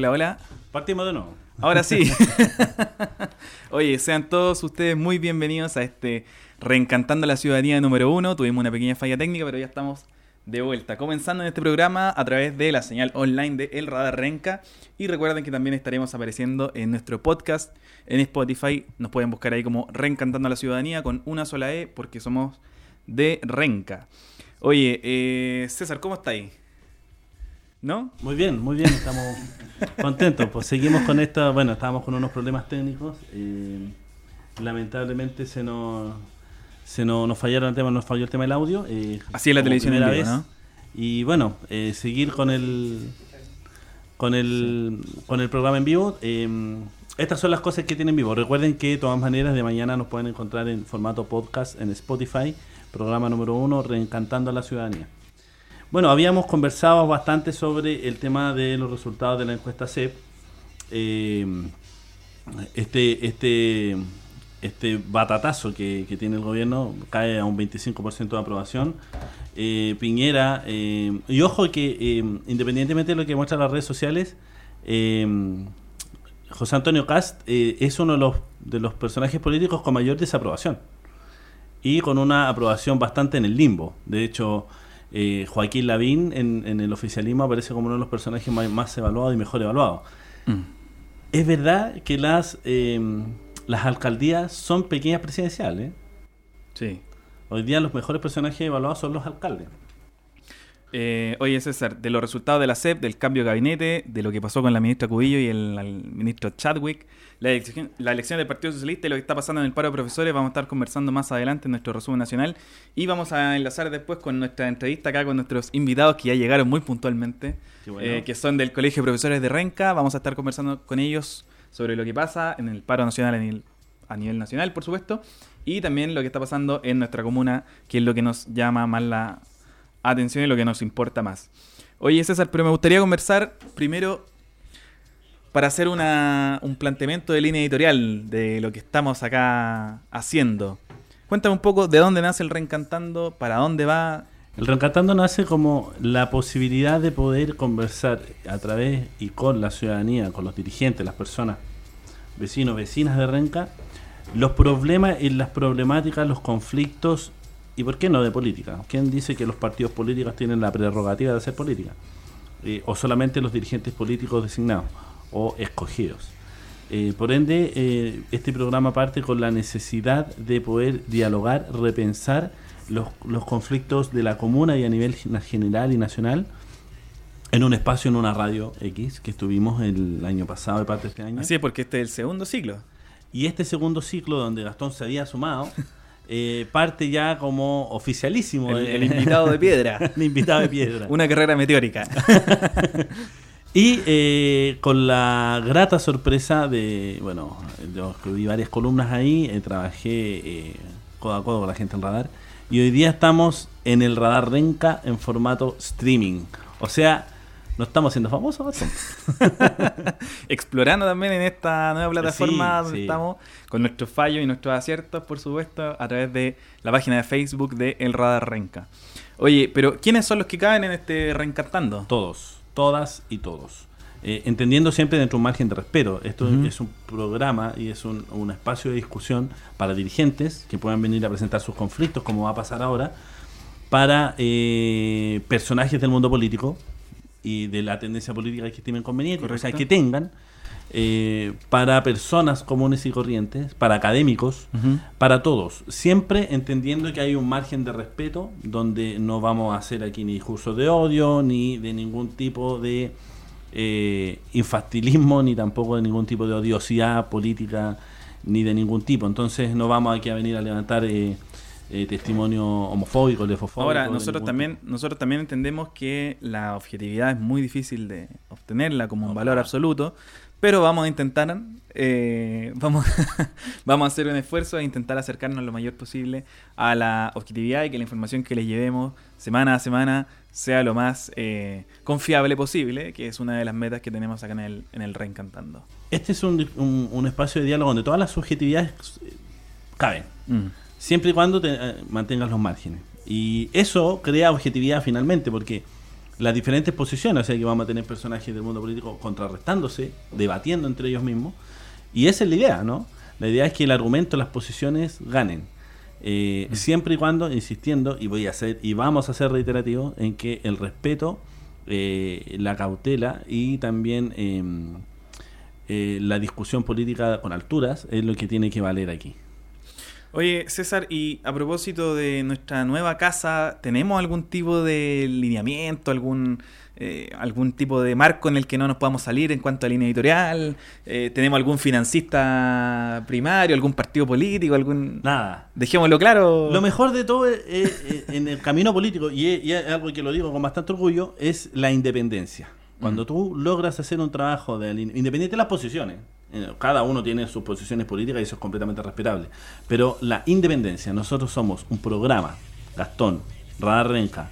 Hola, hola. Partimos de nuevo. Ahora sí. Oye, sean todos ustedes muy bienvenidos a este Reencantando la Ciudadanía número uno. Tuvimos una pequeña falla técnica, pero ya estamos de vuelta. Comenzando en este programa a través de la señal online de El Radar Renca. Y recuerden que también estaremos apareciendo en nuestro podcast en Spotify. Nos pueden buscar ahí como Reencantando la Ciudadanía con una sola E porque somos de Renca. Oye, eh, César, ¿cómo está ahí? ¿No? Muy bien, muy bien, estamos contentos. Pues seguimos con esto. Bueno, estábamos con unos problemas técnicos. Eh, lamentablemente se nos, se nos, nos fallaron el tema, nos falló el tema del audio. Eh, Así es la televisión en vivo, vez. ¿no? Y bueno, eh, seguir con el con el con el programa en vivo. Eh, estas son las cosas que tienen en vivo. Recuerden que de todas maneras de mañana nos pueden encontrar en formato podcast en Spotify, programa número uno, Reencantando a la Ciudadanía. Bueno, habíamos conversado bastante sobre el tema de los resultados de la encuesta CEP. Eh, este, este, este batatazo que, tiene el gobierno cae a un 25% de aprobación. Eh, Piñera, eh, y ojo que independientemente de lo que muestran las redes sociales, José Antonio Cast es uno de los, de los personajes políticos con mayor desaprobación y con una aprobación bastante en el limbo. De hecho, eh, Joaquín Lavín en, en el oficialismo aparece como uno de los personajes más, más evaluados y mejor evaluados. Mm. Es verdad que las, eh, las alcaldías son pequeñas presidenciales. Sí. Hoy día los mejores personajes evaluados son los alcaldes. Eh, oye, César, de los resultados de la CEP, del cambio de gabinete, de lo que pasó con la ministra Cubillo y el, el ministro Chadwick, la elección, la elección del Partido Socialista y lo que está pasando en el paro de profesores, vamos a estar conversando más adelante en nuestro resumen nacional y vamos a enlazar después con nuestra entrevista acá con nuestros invitados que ya llegaron muy puntualmente, bueno. eh, que son del Colegio de Profesores de Renca. Vamos a estar conversando con ellos sobre lo que pasa en el paro nacional a nivel, a nivel nacional, por supuesto, y también lo que está pasando en nuestra comuna, que es lo que nos llama más la atención y lo que nos importa más. Oye, César, pero me gustaría conversar primero para hacer una, un planteamiento de línea editorial de lo que estamos acá haciendo. Cuéntame un poco de dónde nace el Reencantando, para dónde va. El Reencantando nace como la posibilidad de poder conversar a través y con la ciudadanía, con los dirigentes, las personas, vecinos, vecinas de Renca, los problemas y las problemáticas, los conflictos y por qué no de política. ¿Quién dice que los partidos políticos tienen la prerrogativa de hacer política? Eh, o solamente los dirigentes políticos designados o escogidos. Eh, por ende, eh, este programa parte con la necesidad de poder dialogar, repensar los, los conflictos de la comuna y a nivel gen- general y nacional en un espacio, en una radio X, que estuvimos el año pasado y parte de este año. Así es, porque este es el segundo ciclo. Y este segundo ciclo, donde Gastón se había sumado, eh, parte ya como oficialísimo. El, el invitado de piedra. el invitado de piedra. Una carrera meteórica. Y eh, con la grata sorpresa de, bueno, yo escribí varias columnas ahí, eh, trabajé eh, codo a codo con la gente en Radar, y hoy día estamos en el Radar Renca en formato streaming. O sea, no estamos siendo famosos? Explorando también en esta nueva plataforma Sí, donde sí. estamos, con nuestros fallos y nuestros aciertos, por supuesto, a través de la página de Facebook de El Radar Renca. Oye, pero ¿quiénes son los que caben en este Reencantando? Todos, todas y todos. Eh, entendiendo siempre dentro de un margen de respeto. Esto es un programa y es un, un espacio de discusión para dirigentes que puedan venir a presentar sus conflictos, como va a pasar ahora, para eh, personajes del mundo político y de la tendencia política que estimen conveniente, o sea, Correcto. que tengan, eh, para personas comunes y corrientes, para académicos, para todos, siempre entendiendo que hay un margen de respeto donde no vamos a hacer aquí ni discursos de odio, ni de ningún tipo de eh, infantilismo, ni tampoco de ningún tipo de odiosidad política, ni de ningún tipo. Entonces no vamos aquí a venir a levantar eh, eh, testimonio homofóbico, lefofóbico. Ahora, nosotros también, nosotros también entendemos que la objetividad es muy difícil de obtenerla como un valor absoluto, pero vamos a intentar, eh, vamos, vamos a hacer un esfuerzo e intentar acercarnos lo mayor posible a la objetividad y que la información que les llevemos semana a semana sea lo más eh, confiable posible, que es una de las metas que tenemos acá en el, en el Reencantando. Este es un, un- un espacio de diálogo donde todas las subjetividades eh, caben. Mm. Siempre y cuando te, eh, mantengas los márgenes. Y eso crea objetividad finalmente, porque las diferentes posiciones, o sea que vamos a tener personajes del mundo político contrarrestándose, debatiendo entre ellos mismos, y esa es la idea, ¿no? La idea es que el argumento, las posiciones ganen. Eh, Mm. Siempre y cuando, insistiendo, y voy a hacer, y vamos a ser reiterativos, en que el respeto, eh, la cautela y también eh, eh, la discusión política con alturas es lo que tiene que valer aquí. Oye, César, y a propósito de nuestra nueva casa, ¿tenemos algún tipo de lineamiento, algún eh, algún tipo de marco en el que no nos podamos salir en cuanto a línea editorial? Eh, ¿Tenemos algún financista primario, algún partido político, algún... Nada. Dejémoslo claro. Lo mejor de todo es, en el camino político, y es, y es algo que lo digo con bastante orgullo, es la independencia. Cuando tú logras hacer un trabajo de independiente de las posiciones, cada uno tiene sus posiciones políticas y eso es completamente respetable, pero la independencia, nosotros somos un programa, Gastón, Radar Renca,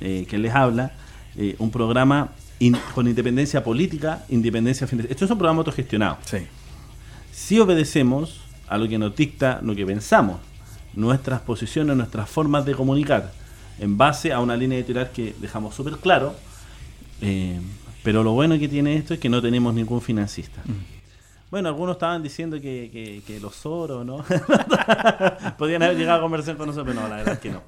eh, que les habla, eh, un programa in- con independencia política, independencia financiera. Esto es un programa autogestionado Sí. si obedecemos a lo que nos dicta lo que pensamos, nuestras posiciones, nuestras formas de comunicar, en base a una línea editorial que dejamos súper claro, eh, pero lo bueno que tiene esto es que no tenemos ningún financista. Bueno, algunos estaban diciendo que, que, que los Soros, ¿no? Podían haber llegado a conversar con nosotros, pero no, la verdad es que no.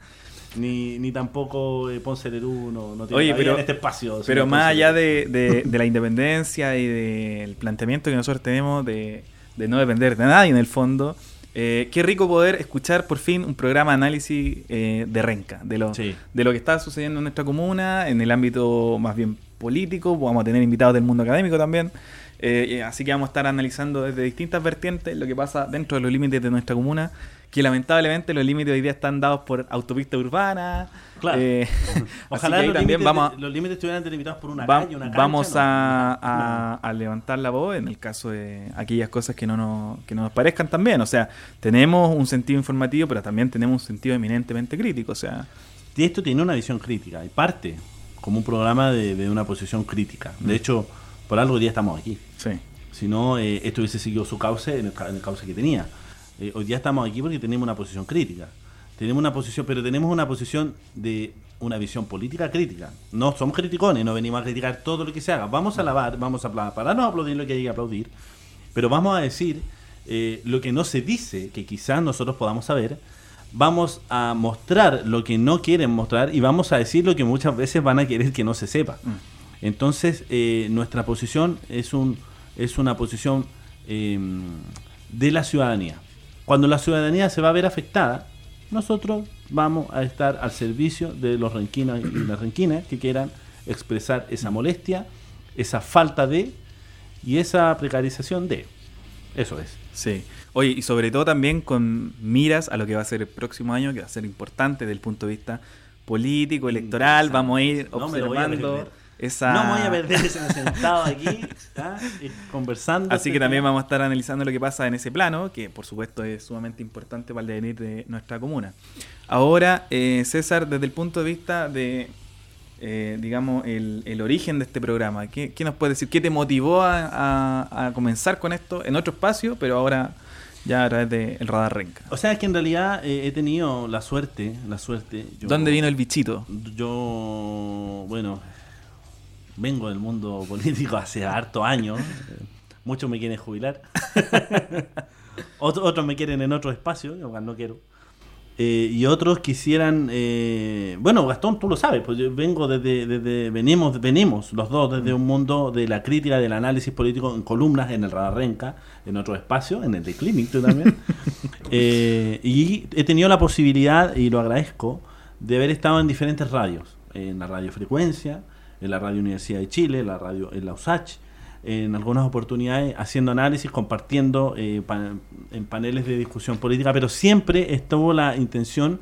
Ni, ni tampoco eh, Ponce Lerú no, no tiene Oye, pero- en este espacio. Pero más Ponce allá de, de- de la independencia y del planteamiento que nosotros tenemos de, de no depender de nadie en el fondo, eh, qué rico poder escuchar por fin un programa de análisis eh, de renca, de lo, Sí. de lo que está sucediendo en nuestra comuna, en el ámbito más bien político, vamos a tener invitados del mundo académico también. Eh, así que vamos a estar analizando desde distintas vertientes lo que pasa dentro de los límites de nuestra comuna, que lamentablemente los límites hoy día están dados por autopista urbana. Claro. eh, Ojalá los, también límites, vamos los límites estuvieran delimitados por una Va- calle, una cancha. vamos no. a, a- a levantar la voz en el caso de aquellas cosas que no, nos, que no nos parezcan también. O sea, tenemos un sentido informativo, pero también tenemos un sentido eminentemente crítico. O sea, Y esto tiene una visión crítica y parte como un programa de, de una posición crítica. De hecho, por algo hoy día estamos aquí. sí. Si no, eh, esto hubiese seguido su cauce en el, en el cauce que tenía. Eh, hoy día estamos aquí porque tenemos una posición crítica. Tenemos una posición, pero tenemos una posición de una visión política crítica. No somos criticones, no venimos a criticar todo lo que se haga. Vamos a alabar, vamos a pararnos a aplaudir lo que hay que aplaudir, pero vamos a decir eh, lo que no se dice, que quizás nosotros podamos saber. Vamos a mostrar lo que no quieren mostrar y vamos a decir lo que muchas veces van a querer que no se sepa. Entonces, eh, nuestra posición es, un, es una posición eh, de la ciudadanía. Cuando la ciudadanía se va a ver afectada, nosotros vamos a estar al servicio de los renquinos y las renquinas que quieran expresar esa molestia, esa falta de y esa precarización de. Eso es. Sí. Oye, y sobre todo también con miras a lo que va a ser el próximo año, que va a ser importante desde el punto de vista político, electoral. Vamos a ir observando. Esa... No me voy a perder ese sentado aquí, conversando. Así que también vamos a estar analizando lo que pasa en ese plano, que por supuesto es sumamente importante para el devenir de nuestra comuna. Ahora, eh, César, desde el punto de vista de, eh, digamos, el, el origen de este programa, ¿qué, qué nos puedes decir? ¿Qué te motivó a, a- a comenzar con esto en otro espacio, pero ahora ya a través del Radar Renca? O sea, es que en realidad eh, he tenido la suerte, la suerte. yo- ¿Dónde vino el bichito? Yo, bueno, vengo del mundo político hace harto años. eh, Muchos me quieren jubilar. Otro- otros me quieren en otro espacio, yo no quiero. Eh, y otros quisieran, eh, bueno, Gastón, tú lo sabes, pues yo vengo desde, desde venimos, venimos los dos desde un mundo de la crítica, del análisis político en columnas, en el Radar Renca, en otro espacio, en el de Clinic tú también. Eh, y he tenido la posibilidad, y lo agradezco, de haber estado en diferentes radios, en la radio Frecuencia, en la Radio Universidad de Chile, la radio en la USACH, en algunas oportunidades haciendo análisis, compartiendo eh, en paneles de discusión política, pero siempre estuvo la intención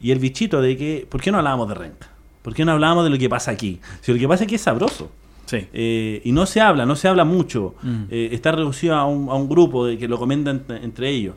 y el bichito de que, ¿por qué no hablábamos de Renca? ¿Por qué no hablábamos de lo que pasa aquí? Si lo que pasa aquí es sabroso. Sí. Eh, y no se habla, no se habla mucho. Mm. Eh, está reducido a un, a un grupo de que lo comentan entre, entre ellos.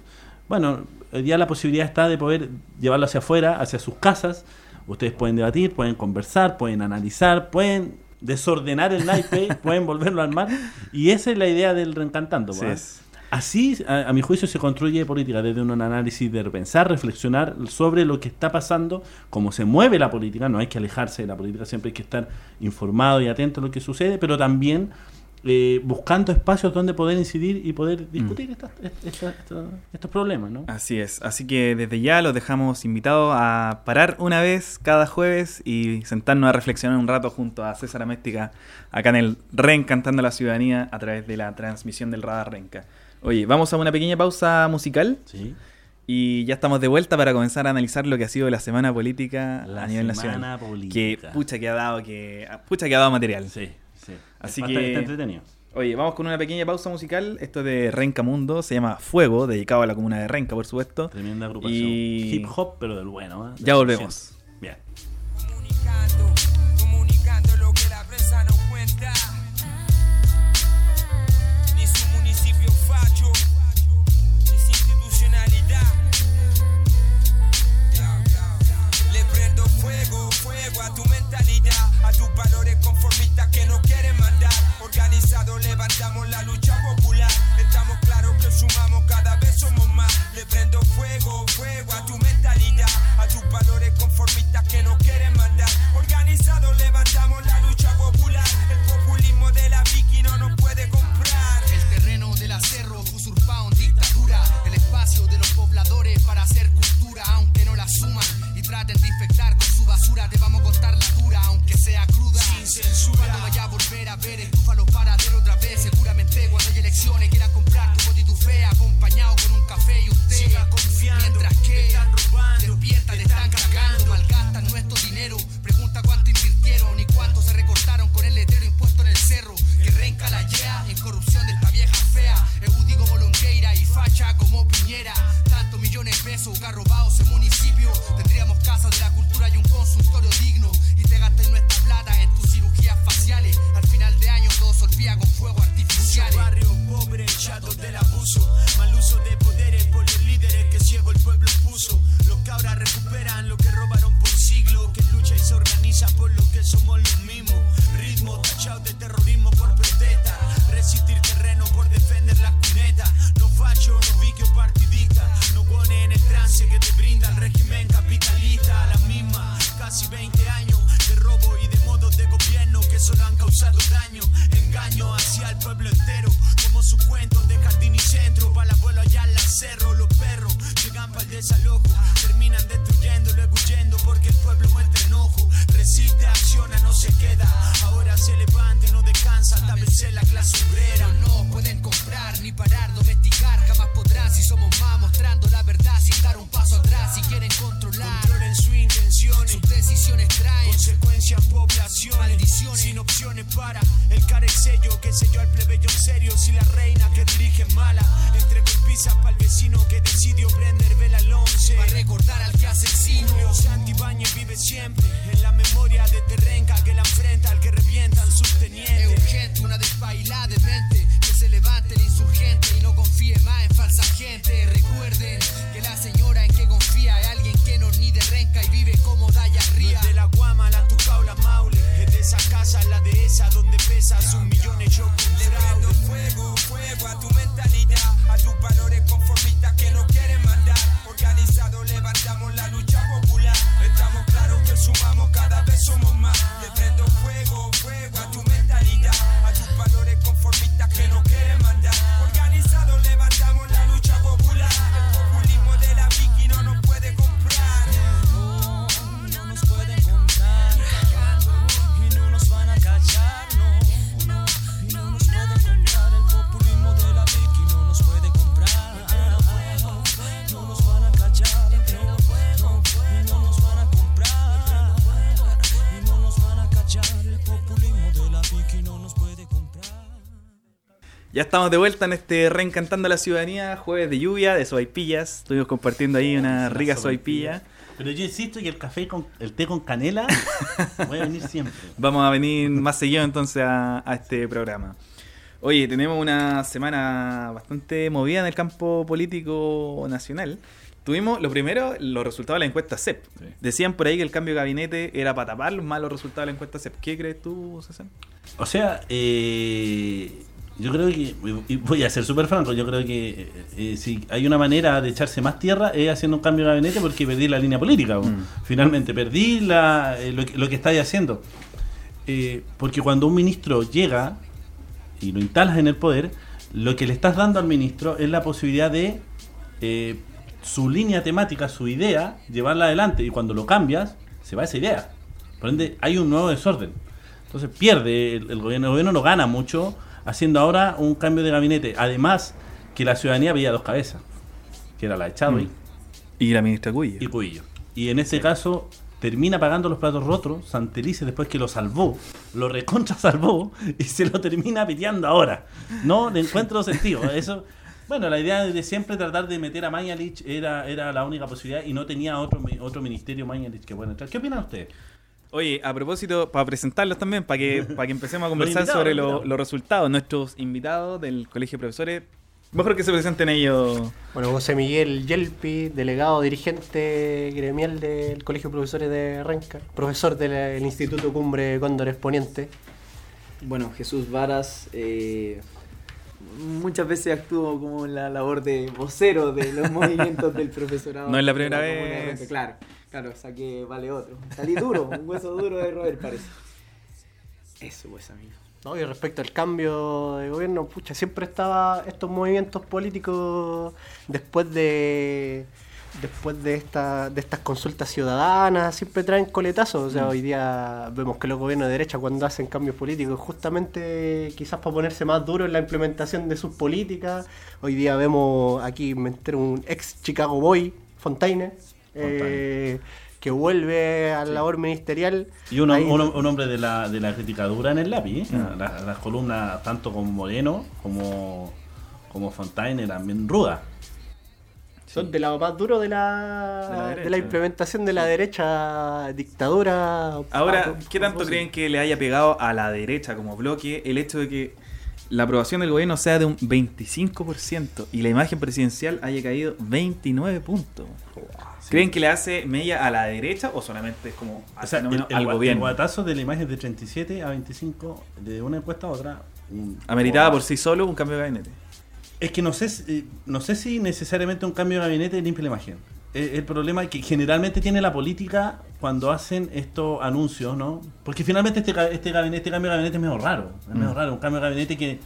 Bueno, día la posibilidad está de poder llevarlo hacia afuera, hacia sus casas. Ustedes pueden debatir, pueden conversar, pueden analizar, pueden desordenar el naipe, pueden volverlo a armar. Y esa es la idea del reencantando. Sí ¿verdad? es. Así, a, a mi juicio, se construye política desde un análisis de pensar, reflexionar sobre lo que está pasando, cómo se mueve la política. No hay que alejarse de la política, siempre hay que estar informado y atento a lo que sucede, pero también eh, buscando espacios donde poder incidir y poder discutir estas- estas- estas- estos problemas, ¿no? Así es, así que desde ya los dejamos invitados a parar una vez cada jueves y sentarnos a reflexionar un rato junto a César Améstica acá en el Reencantando a la Ciudadanía a través de la transmisión del Radar Renca. Oye, vamos a una pequeña pausa musical Sí. y ya estamos de vuelta para comenzar a analizar lo que ha sido la semana política La a nivel semana nacional. política. Que pucha que ha dado que pucha que ha dado material. Sí. Así que- entretenido. Oye, vamos con una pequeña pausa musical. Esto es de Renca Mundo, se llama Fuego, dedicado a la comuna de Renca, por supuesto. Tremenda agrupación. Y- Hip hop, pero del bueno. ¿eh? Ya volvemos. Bien. Comunicando Levantamos la lucha popular. Estamos claros que sumamos cada vez somos más. Le prendo fuego, fuego a tu mentalidad, a tus valores conformistas que no quieren mandar. Organizado levantamos la lucha popular. El populismo de la Vicky no nos puede comprar. El terreno del acerro usurpado en dictadura. El espacio de los pobladores para hacer cultura, aunque no la suman traten de infectar con su basura. Te vamos a contar la dura, aunque sea cruda. Sin censura. Cuando vaya a volver a ver estúfalo paradero otra vez, seguramente cuando hay elecciones quieran comprar tu voto y tu fe, acompañado con un café y usted. Siga confiando, Mientras que te están robando, despierta, te están cagando, malgastan nuestro dinero. Pregunta cuánto invirtieron y cuánto se recortaron con el letrero impuesto en el cerro. Que renca la yea en corrupción de esta vieja fea. Eudi como Longueira y facha como Piñera. Tantos millones de pesos que ha robado ese municipio. Tendríamos consultorio digno. Y te gastas nuestra plata en tus cirugías faciales. Al final de año todo se olvida con fuego artificiales. Barrio pobre, chatos del abuso. Mal uso de poderes por los líderes que ciego el pueblo puso. Los cabras recuperan lo que robaron por siglos. Que lucha y se organiza por lo que somos los mismos. Ritmo tachado de terrorismo por protesta. Resistir terreno por defender las cunetas. No facho, no vicio partidista. No pone en el trance que te brinda el régimen capitalista. Ya estamos de vuelta en este Reencantando a la Ciudadanía, jueves de lluvia, de sopaipillas. Estuvimos compartiendo ahí una rica sopaipilla. Pero yo insisto que el café con el té con canela puede venir siempre. Vamos a venir más seguido entonces a, a este programa. Oye, tenemos una semana bastante movida en el campo político nacional. Tuvimos, lo primero, los resultados de la encuesta CEP. Sí. Decían por ahí que el cambio de gabinete era para tapar los malos resultados de la encuesta CEP. ¿Qué crees tú, César? O sea, eh, Yo creo que, y voy a ser súper franco, yo creo que eh, eh, si hay una manera de echarse más tierra es haciendo un cambio de gabinete porque perdí la línea política. po. Mm. Finalmente, perdí la, eh, lo, que- lo que estáis haciendo. Eh, porque cuando un ministro llega y lo instalas en el poder, lo que le estás dando al ministro es la posibilidad de eh, su línea temática, su idea, llevarla adelante. Y cuando lo cambias, se va esa idea. Por ende, hay un nuevo desorden. Entonces pierde el, el gobierno. El gobierno no gana mucho haciendo ahora un cambio de gabinete. Además, que la ciudadanía veía dos cabezas, que era la de Chadwick Mm. Y la ministra Cuya. y Cuillo. Y en este caso termina pagando los platos rotos, Santelice después que lo salvó, lo recontra salvó y se lo termina piteando ahora. No le encuentro sentido. Eso, bueno, la idea de siempre tratar de meter a Mañalich era, era la única posibilidad y no tenía otro, otro ministerio Mañalich que pueda entrar. ¿Qué opinan ustedes? Oye, a propósito, para presentarlos también, para que, para que empecemos a conversar sobre los resultados. Nuestros invitados del Colegio de Profesores, mejor que se presenten ellos. Bueno, José Miguel Yelpi, delegado dirigente gremial del Colegio de Profesores de Renca, profesor del Instituto Cumbre Cóndores Poniente. Bueno, Jesús Varas, eh, muchas veces actúo como en la labor de vocero de los movimientos del profesorado. No es la primera vez. Renca. Claro, claro, saqué vale otro. Salí duro, un hueso duro de roer parece. Eso pues amigo. ¿no? Y respecto al cambio de gobierno, pucha, siempre estaba estos movimientos políticos después de después de esta, de estas consultas ciudadanas, siempre traen coletazos. O sea, hoy día vemos que los gobiernos de derecha cuando hacen cambios políticos, justamente quizás para ponerse más duro en la implementación de sus políticas. Hoy día vemos aquí meter un ex Chicago Boy, Fontaine, eh, que vuelve a la labor ministerial. Y un, Ahí- un- un hombre de la, de la crítica dura en el lápiz. ¿eh? Las, las columnas, tanto como Moreno como, como Fontaine, eran bien rudas. Son de lo más duro de De la de la implementación de la derecha dictadura. Ahora, Ah, ¿qué tanto ¿cómo se- creen que le haya pegado a la derecha como bloque el hecho de que la aprobación del gobierno sea de un 25% y la imagen presidencial haya caído 29 puntos? ¿Creen que le hace mella a la derecha o solamente es como O sea, el, el al el gobierno? guatazo de la imagen de 37 a 25 de una encuesta a otra. un- Ameritaba por sí solo un cambio de gabinete. Es que no sé, si- eh, no sé si necesariamente un cambio de gabinete limpia la imagen. Eh, El problema que generalmente tiene la política cuando hacen estos anuncios, ¿no? Porque finalmente este, este gabinete, este cambio de gabinete es medio raro. Es medio Mm. raro. Un cambio de gabinete que,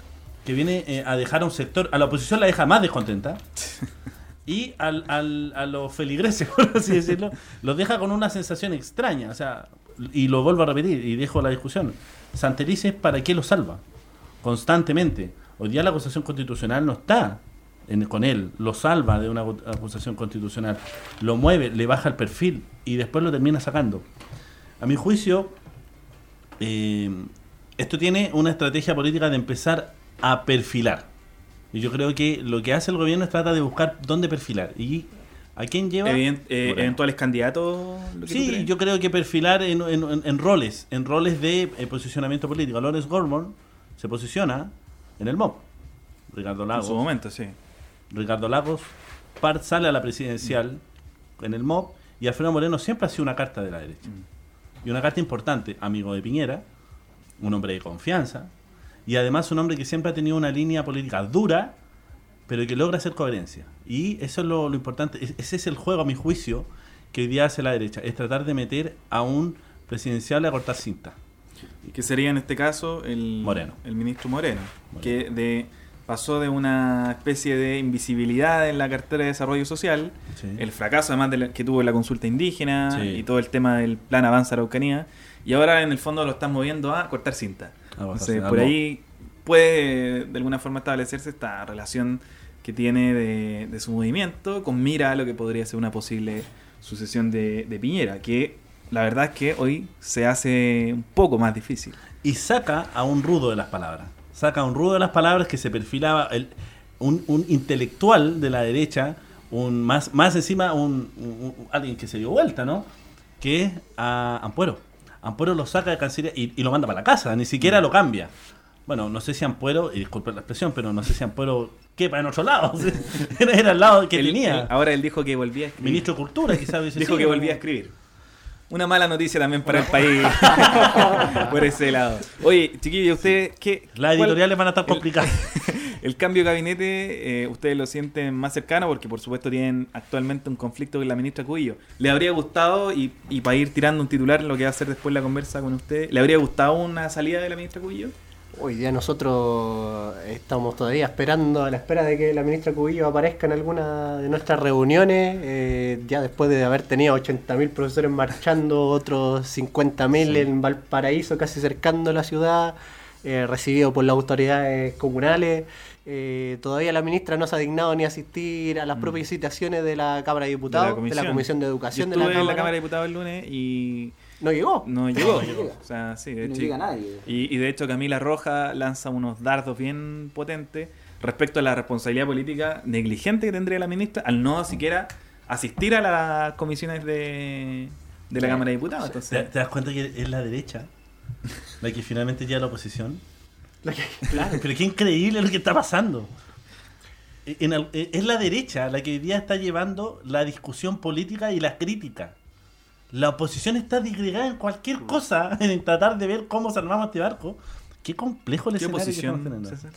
que viene eh, a dejar a un sector, a la oposición la deja más descontenta. Y al, al- a los feligreses, por así decirlo, los deja con una sensación extraña. O sea, y lo vuelvo a repetir y dejo la discusión. Santelices, ¿para qué lo salva? Constantemente. Hoy día la acusación constitucional no está en- con él, lo salva de una acu- acusación constitucional, lo mueve, le baja el perfil y después lo termina sacando. A mi juicio, eh, esto tiene una estrategia política de empezar a perfilar. Y yo creo que lo que hace el gobierno es trata de buscar dónde perfilar. ¿Y a quién lleva? Eh, eventuales candidatos. lo que tú Sí, yo creo que perfilar en, en- en- en roles, en roles de eh, posicionamiento político. Lawrence Gorman se posiciona en el MOP. Ricardo en Lagos. su momento, sí. Ricardo Lagos sale a la presidencial en el MOP y Alfredo Moreno siempre ha sido una carta de la derecha. Y una carta importante, amigo de Piñera, un hombre de confianza y además un hombre que siempre ha tenido una línea política dura, pero que logra hacer coherencia. Y eso es lo, lo importante. Es- Ese es el juego, a mi juicio, que hoy día hace la derecha. Es tratar de meter a un presidencial a cortar cinta. que sería en este caso el Moreno. el ministro Moreno, Moreno. que de pasó de una especie de invisibilidad en la cartera de desarrollo social, Sí. el fracaso además de la- que tuvo la consulta indígena Sí. y todo el tema del plan Avanza Araucanía, y ahora en el fondo lo están moviendo a cortar cinta. Entonces, por ahí puede de alguna forma establecerse esta relación que tiene de, de su movimiento con mira a lo que podría ser una posible sucesión de, de Piñera, que la verdad es que hoy se hace un poco más difícil. y saca a un rudo de las palabras. Saca a un rudo de las palabras que se perfilaba el- un, un intelectual de la derecha, un más, más encima un- un- alguien que se dio vuelta, ¿no? Que es a Ampuero. Ampuero lo saca de Cancillería y, y lo manda para la casa, ni siquiera lo cambia. Bueno, no sé si Ampuero, y disculpen la expresión, pero no sé si Ampuero quepa en otro lado. era, el lado que Él- tenía. él- ahora él dijo que volvía a escribir. Ministro de Cultura, quizás dijo que volvía a escribir. una mala noticia también para el país. Por ese lado. Oye, chiquillos, ¿ustedes qué? Las editoriales van a estar complicadas. El cambio de gabinete, eh, ustedes lo sienten más cercano porque por supuesto tienen actualmente un conflicto con la ministra Cubillo. ¿Le habría gustado, y, y para ir tirando un titular en lo que va a ser después la conversa con usted, ¿le habría gustado una salida de la ministra Cubillo? Hoy día nosotros estamos todavía esperando a la espera de que la ministra Cubillo aparezca en alguna de nuestras reuniones, eh, ya después de haber tenido 80.000 profesores marchando, otros 50.000 en Valparaíso, casi cercando la ciudad, eh, recibido por las autoridades comunales. Eh, todavía la ministra no se ha dignado ni a asistir a las propias citaciones de la Cámara de Diputados, de la Comisión de Educación Yo de la estuve en Cámara. la Cámara de Diputados el lunes y No llegó. no llegó. llegó. O sea, sí, de No hecho. llega nadie. Y, y de hecho Camila Roja lanza unos dardos bien potentes respecto a la responsabilidad política negligente que tendría la ministra al no siquiera asistir a las comisiones de, de la. Cámara de Diputados. ¿Te, te das cuenta que es la derecha la que finalmente llega a la oposición? Que- claro. Pero qué increíble lo que está pasando. En el- es la derecha la que hoy día está llevando la discusión política y la crítica. La oposición está disgregada en cualquier cosa, en tratar de ver cómo salvamos este barco. Qué complejo el ¿qué escenario que estamos oposición?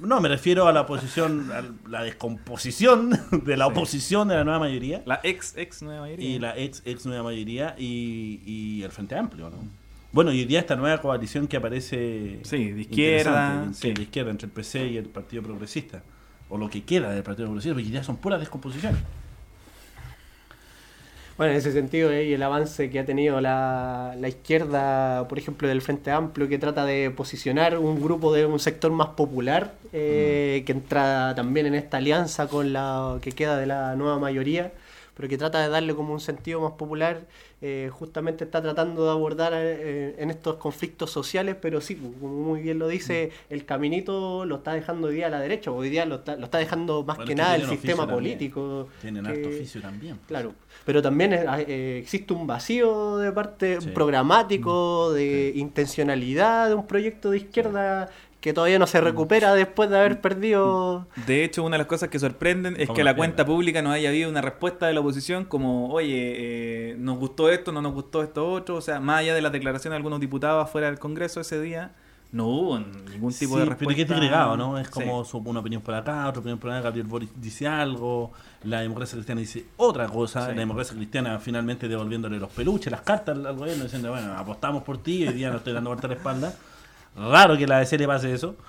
No, me refiero a la oposición, a la descomposición de la oposición de la nueva mayoría La ex, ex nueva mayoría. y la ex ex nueva mayoría y, y el Frente Amplio, ¿no? Bueno, y hoy día esta nueva coalición que aparece Sí, de izquierda, interesante, sí. de izquierda entre el PC y el Partido Progresista, o lo que queda del Partido Progresista, porque hoy día son puras descomposiciones. Bueno, en ese sentido, eh, y el avance que ha tenido la, la izquierda, por ejemplo, del Frente Amplio, que trata de posicionar un grupo de un sector más popular, eh, que entra también en esta alianza con la que queda de la nueva mayoría, pero que trata de darle como un sentido más popular, eh, justamente está tratando de abordar eh, en estos conflictos sociales, pero sí, como muy bien lo dice, el caminito lo está dejando hoy día a la derecha, hoy día lo está, lo está dejando más Bueno, que nada el sistema también. político. Tienen que- harto oficio también. Claro, pero también eh, eh, existe un vacío de parte Sí. programático, de intencionalidad de un proyecto de izquierda que todavía no se recupera después de haber perdido... De hecho, una de las cosas que sorprenden es ¿Cómo que la cuenta pública no haya habido una respuesta de la oposición como, oye, eh, nos gustó esto, no nos gustó esto otro. O sea, más allá de las declaraciones de algunos diputados afuera del Congreso ese día, no hubo ningún tipo de Sí, respuesta. pero que es disgregado, ¿no? Es Sí. como su- una opinión por acá, otra opinión por acá, Gabriel Boris dice algo, la democracia cristiana dice otra cosa, Sí. la democracia cristiana finalmente devolviéndole los peluches, las cartas al, al gobierno, diciendo, bueno, apostamos por ti, hoy día no estoy dando vuelta a la espalda. Raro que la ADC le pase eso.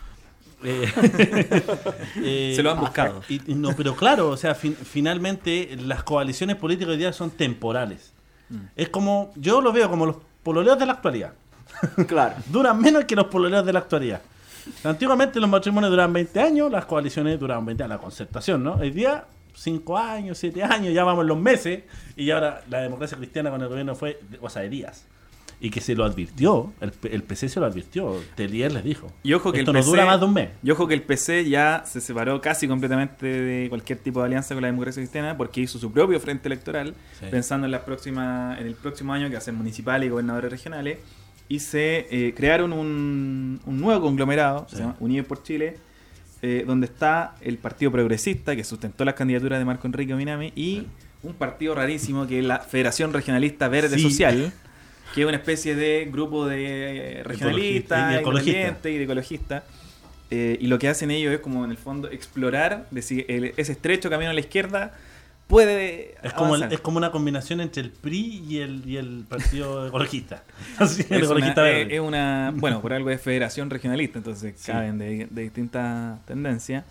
Eh, eh, Se lo han buscado. y- y no, pero claro, o sea, fin- finalmente las coaliciones políticas hoy día son temporales. Mm. Es como, yo lo veo como los pololeos de la actualidad Claro. duran menos que los pololeos de la actualidad. Antiguamente los matrimonios duraban 20 años, las coaliciones duraban 20 años, la concertación, ¿no? Hoy día, 5 años, 7 años, ya vamos en los meses, y ahora la democracia cristiana con el gobierno fue cosa de días. Y que se lo advirtió, el, PC se lo advirtió, Telier les dijo. Y ojo que Esto el no PC, dura más de un mes. Y ojo que el PC ya se separó casi completamente de cualquier tipo de alianza con la democracia cristiana porque hizo su propio frente electoral, Sí. pensando en las próximas, en el próximo año que va a ser municipales y gobernadores regionales, y se eh, crearon un, un nuevo conglomerado, Sí. se llama Unidos por Chile, eh, donde está el Partido Progresista, que sustentó las candidaturas de Marco Enrique Minami, y un partido rarísimo que es la Federación Regionalista Verde Sí. Social, que es una especie de grupo de eh, regionalistas, y ecologistas. independientes y de ecologistas. Eh, y lo que hacen ellos es como en el fondo explorar de si el- ese estrecho camino a la izquierda puede Es como, el- es como una combinación entre el PRI y el, y el Partido Ecologista. Así, el Es Ecologista una, es- bueno, por algo es federación regionalista, entonces Sí. caben de, de distintas tendencias.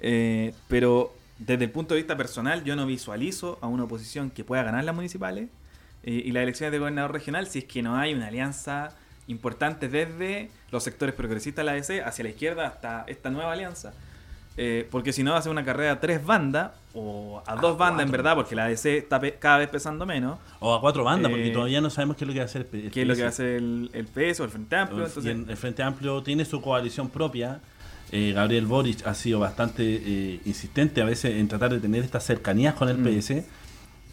Eh, pero desde el punto de vista personal, yo no visualizo a una oposición que pueda ganar las municipales eh, y las elecciones de gobernador regional si es que no hay una alianza importante desde los sectores progresistas de la ADC hacia la izquierda hasta esta nueva alianza. Eh, porque si no va a ser una carrera a tres bandas o a dos bandas en verdad, porque la ADC está cada vez pesando menos. O a cuatro bandas, porque Eh, todavía no sabemos qué es lo que va a hacer el P- el ¿Qué es lo que va a PS. hacer el, el PS o el Frente Amplio? Entonces, en- el Frente Amplio tiene su coalición propia. Eh, Gabriel Boric ha sido bastante eh, insistente a veces en tratar de tener estas cercanías con el Mm. PS,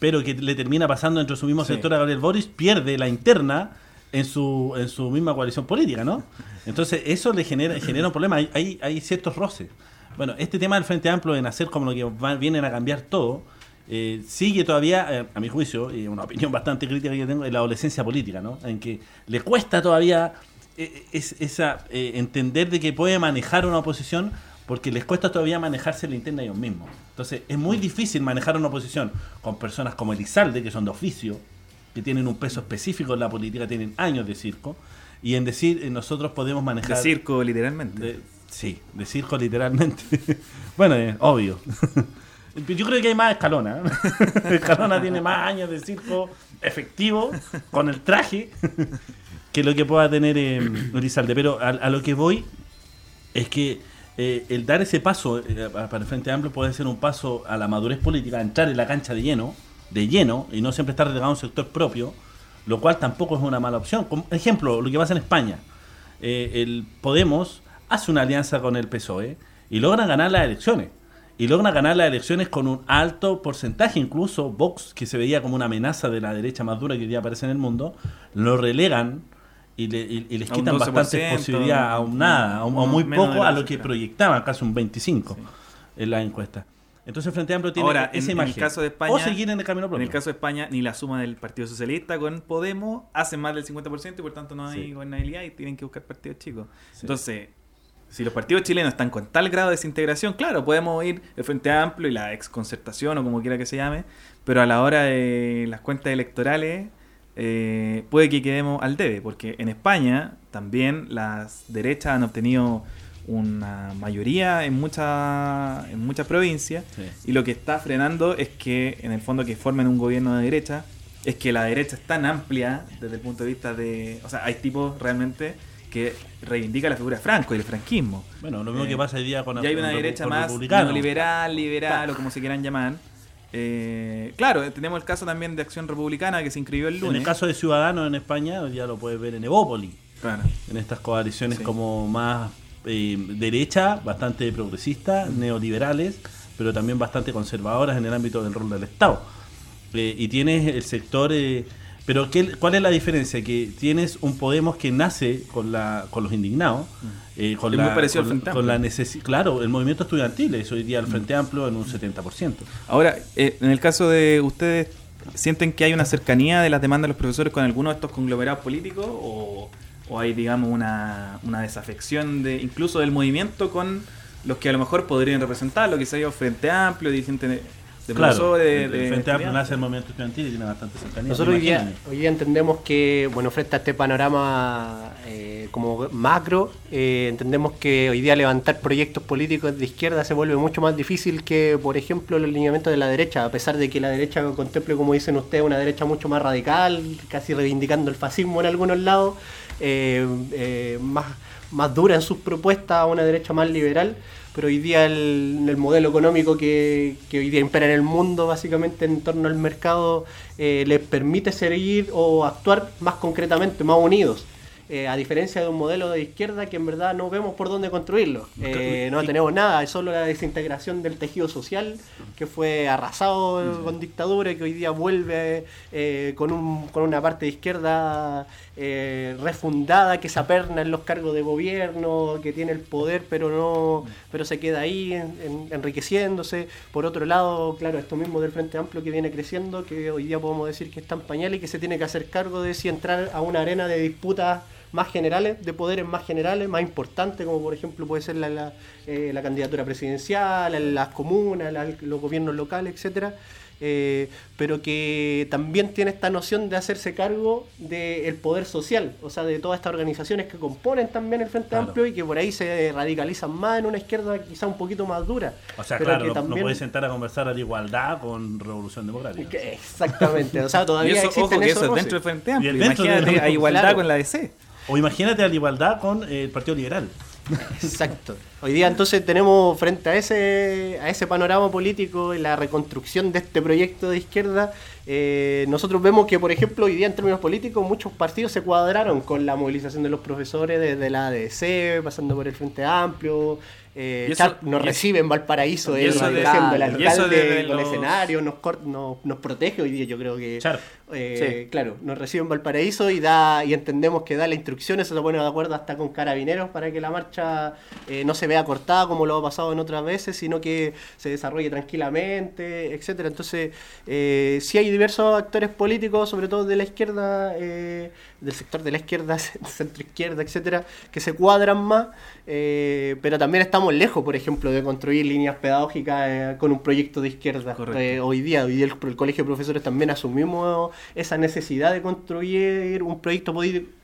pero que le termina pasando entre su mismo Sí. sector a Gabriel Boric, pierde la interna en su, en su misma coalición política, ¿no? Entonces eso le genera, genera un problema, hay, hay, hay ciertos roces. Bueno, este tema del Frente Amplio en hacer como lo que va- vienen a cambiar todo, eh, sigue todavía, eh, a mi juicio, y una opinión bastante crítica que tengo, en la adolescencia política, ¿no? En que le cuesta todavía eh, es, esa, eh, entender de que puede manejar una oposición porque les cuesta todavía manejarse la interna ellos mismos. Entonces, es muy difícil manejar una oposición con personas como Elizalde, que son de oficio, que tienen un peso específico en la política, tienen años de circo, y en decir, eh, nosotros podemos manejar... De circo, literalmente. De- sí, de circo literalmente. bueno, es obvio. Yo creo que hay más escalona. ¿eh? escalona tiene más años de circo efectivo con el traje que lo que pueda tener eh, Elizalde. Pero a, a lo que voy es que eh, el dar ese paso eh, para el Frente Amplio puede ser un paso a la madurez política, entrar en la cancha de lleno, de lleno, y no siempre estar relegado a un sector propio, lo cual tampoco es una mala opción. Como ejemplo, lo que pasa en España. Eh, el Podemos hace una alianza con el PSOE y logran ganar las elecciones. Y logran ganar las elecciones con un alto porcentaje, incluso Vox, que se veía como una amenaza de la derecha más dura que hoy día aparece en el mundo, lo relegan y, le- y- y les quitan 12%, bastantes posibilidades a un nada, a, un- a muy poco a lo que proyectaban, casi un 25 en la encuesta. Entonces el Frente Amplio tiene Ahora, esa en imagen. el caso de España, o seguir en el camino propio. en el caso de España, ni la suma del Partido Socialista con Podemos hace más del 50% y por tanto no hay Sí. gobernabilidad y tienen que buscar partidos chicos. Entonces, si los partidos chilenos están con tal grado de desintegración, claro, podemos ir el Frente Amplio y la exconcertación o como quiera que se llame, pero a la hora de las cuentas electorales eh, puede que quedemos al debe, porque en España también las derechas han obtenido una mayoría en, mucha, en muchas provincias Sí. y lo que está frenando es que en el fondo que formen un gobierno de derecha es que la derecha es tan amplia desde el punto de vista de... O sea, hay tipos realmente que reivindican la figura de Franco y el franquismo. Bueno, lo mismo Eh, que pasa hoy día con hay una derecha con más neoliberal, liberal o como se quieran llamar. Eh, claro, tenemos el caso también de Acción Republicana que se inscribió el lunes. En el caso de Ciudadanos en España, día lo puedes ver en Evópoli. Claro. en estas coaliciones Sí. como más eh, derecha, bastante progresistas, neoliberales, pero también bastante conservadoras en el ámbito del rol del Estado. Eh, y tienes el sector... pero ¿qué- ¿cuál es la diferencia? Que tienes un Podemos que nace con la con los indignados, eh, con, Es la, muy parecido con, al la- Frente con la Amplio. necesi- Claro, el movimiento estudiantil es hoy día el Frente Amplio en un 70%. Ahora, eh, en el caso de ustedes, ¿sienten que hay una cercanía de las demandas de los profesores con alguno de estos conglomerados políticos? ¿O, o hay, digamos, una, una desafección de incluso del movimiento con los que a lo mejor podrían representar lo que se ha ido Frente Amplio, dirigentes de, Claro, de, el, de Frente Amplio nace el movimiento estudiantil y tiene bastante cercanía. Nosotros hoy día, hoy día entendemos que, bueno, frente a este panorama eh, como macro, eh, entendemos que hoy día levantar proyectos políticos de izquierda se vuelve mucho más difícil que, por ejemplo, el alineamiento de la derecha, a pesar de que la derecha contemple, como dicen ustedes, una derecha mucho más radical, casi reivindicando el fascismo en algunos lados, eh, eh, más, más dura en sus propuestas, a una derecha más liberal pero hoy día el, el modelo económico que, hoy día impera en el mundo, básicamente en torno al mercado, eh, les permite seguir o actuar más concretamente, más unidos. Eh, a diferencia de un modelo de izquierda que en verdad no vemos por dónde construirlo. Eh, no tenemos nada, es solo la desintegración del tejido social que fue arrasado con dictadura y que hoy día vuelve eh, con, un, con una parte de izquierda eh, refundada que se aperna en los cargos de gobierno, que tiene el poder pero no pero se queda ahí en- en- enriqueciéndose. Por otro lado, claro, esto mismo del Frente Amplio que viene creciendo, que hoy día podemos decir que está en pañales y que se tiene que hacer cargo de si entrar a una arena de disputas más generales, de poderes más generales, más importantes, como por ejemplo puede ser la, la, eh, la candidatura presidencial, en las comunas, la- los gobiernos locales, etcétera. eh, pero que también tiene esta noción de hacerse cargo del poder social, o sea, de todas estas organizaciones que componen también el Frente Claro. Amplio y que por ahí se radicalizan más en una izquierda quizá un poquito más dura. O sea, pero claro, que no, puedes sentar a conversar a la igualdad con Revolución Democrática. que- Exactamente, o sea, Y todavía eso, existen ojo que eso esos es roces. dentro del Frente Y Amplio. Imagínate, hay igualdad Claro. con la DC. O imagínate a la igualdad con eh, el Partido Liberal. Exacto. Hoy día entonces tenemos frente a ese, a ese panorama político y la reconstrucción de este proyecto de izquierda, eh, nosotros vemos que, por ejemplo, hoy día en términos políticos muchos partidos se cuadraron con la movilización de los profesores desde la ADC, pasando por el Frente Amplio. Eh, Y eso- Char nos recibe en Valparaíso, de- diciendo el alcalde con los- escenario, nos, nos protege hoy día, yo creo que Char. Eh, Sí. Claro, nos recibe en Valparaíso y da y entendemos que da las instrucciones, se pone de acuerdo hasta con carabineros para que la marcha eh, no se vea cortada como lo ha pasado en otras veces, sino que se desarrolle tranquilamente, etcétera. Entonces, eh, sí hay diversos actores políticos, sobre todo de la izquierda, eh, del sector de la izquierda, centro izquierda, etcétera, que se cuadran más, eh, pero también estamos lejos, por ejemplo, de construir líneas pedagógicas eh, con un proyecto de izquierda. Hoy día, hoy día el, el Colegio de Profesores también asumimos esa necesidad de construir un proyecto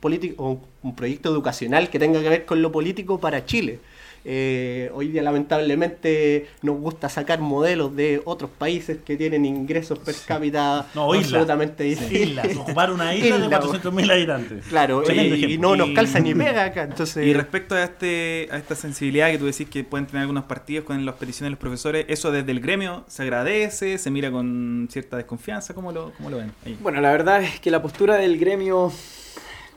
político, un proyecto educacional que tenga que ver con lo político para Chile. Eh, hoy día lamentablemente nos gusta sacar modelos de otros países que tienen ingresos per cápita No, absolutamente. Islas, ocupar una isla de Isla, 400.000 habitantes. Claro, y, no nos Y- calza ni pega acá, entonces... Y respecto a este a esta sensibilidad que tú decís que pueden tener algunos partidos con las peticiones de los profesores, ¿eso desde el gremio se agradece? ¿Se mira con cierta desconfianza? ¿Cómo lo, cómo lo ven? Ahí. Bueno, la verdad es que la postura del gremio,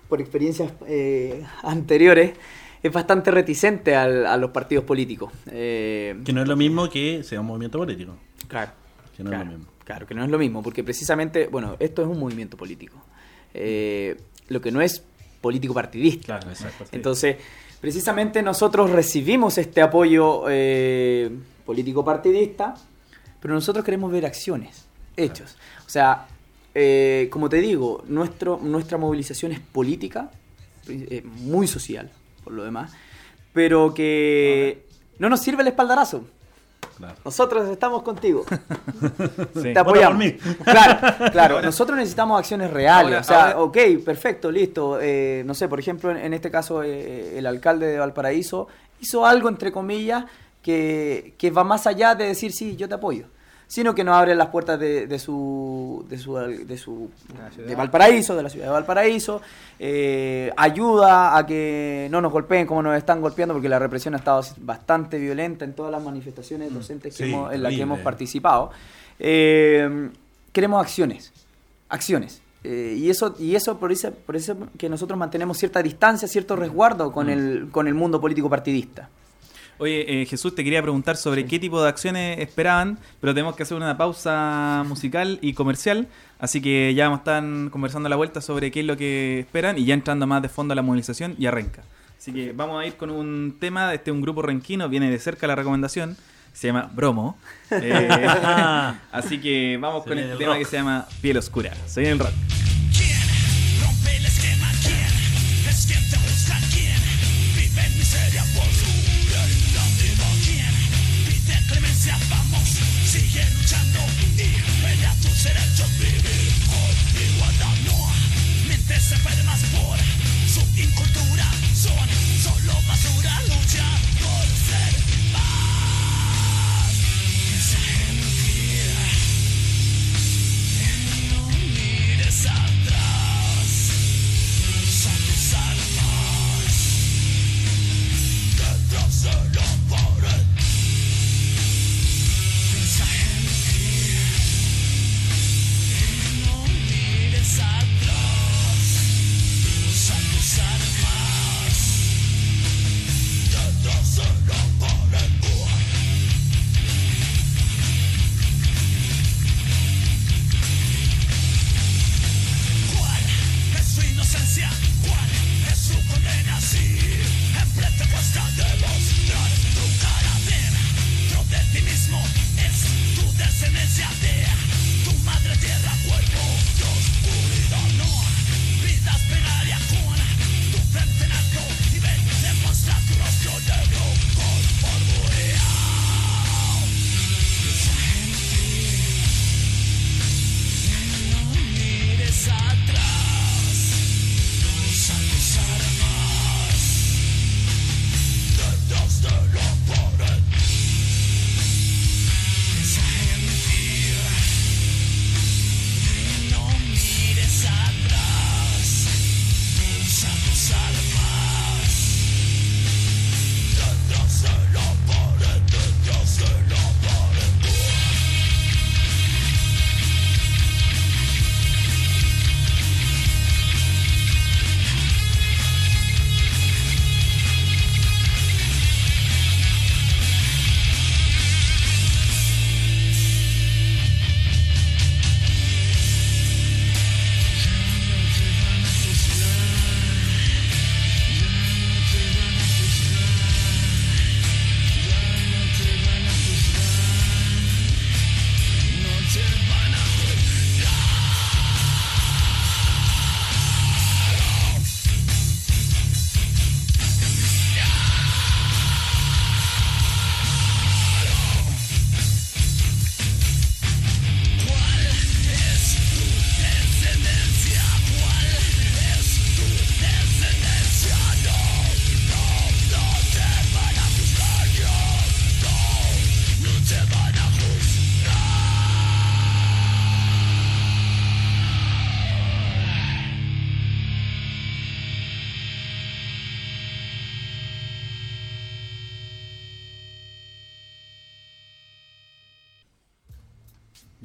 por experiencias eh, anteriores, es bastante reticente al- a los partidos políticos. Eh, Que no es lo mismo que sea un movimiento político. claro, Que no es claro, lo mismo. claro, que no es lo mismo, porque precisamente, bueno, esto es un movimiento político. Eh, lo que no es político partidista. Claro, exacto. Entonces, precisamente nosotros recibimos este apoyo eh, político partidista, pero nosotros queremos ver acciones, hechos. O sea, eh, como te digo, nuestro, nuestra movilización es política, eh, muy social, por lo demás, pero que no nos sirve el espaldarazo. Claro. Nosotros estamos contigo. Sí. Te apoyamos. Claro, claro. Nosotros necesitamos acciones reales. Ahora- o sea, ahora- ok, perfecto, listo. Eh, no sé, por ejemplo, en, en este caso, eh, el alcalde de Valparaíso hizo algo, entre comillas, que, que va más allá de decir, sí, yo te apoyo. Sino que nos abre las puertas de, de su, de su, de su de Valparaíso, de la ciudad de Valparaíso, eh, ayuda a que no nos golpeen como nos están golpeando, porque la represión ha estado bastante violenta en todas las manifestaciones docentes que Sí, hemos- en las que hemos participado. Eh, queremos acciones, acciones. Eh, y eso, y eso por, eso por eso que nosotros mantenemos cierta distancia, cierto resguardo con, el, con el mundo político partidista. Oye, eh, Jesús, te quería preguntar sobre qué tipo de acciones esperaban, pero tenemos que hacer una pausa musical y comercial, así que ya vamos a estar conversando a la vuelta sobre qué es lo que esperan y ya entrando más de fondo a la movilización y arranca. Así que vamos a ir con un tema, este es un grupo renquino, viene de cerca la recomendación, se llama Bromo. Eh, así que vamos Se con este el tema rock. que se llama Piel Oscura. Se viene el rock.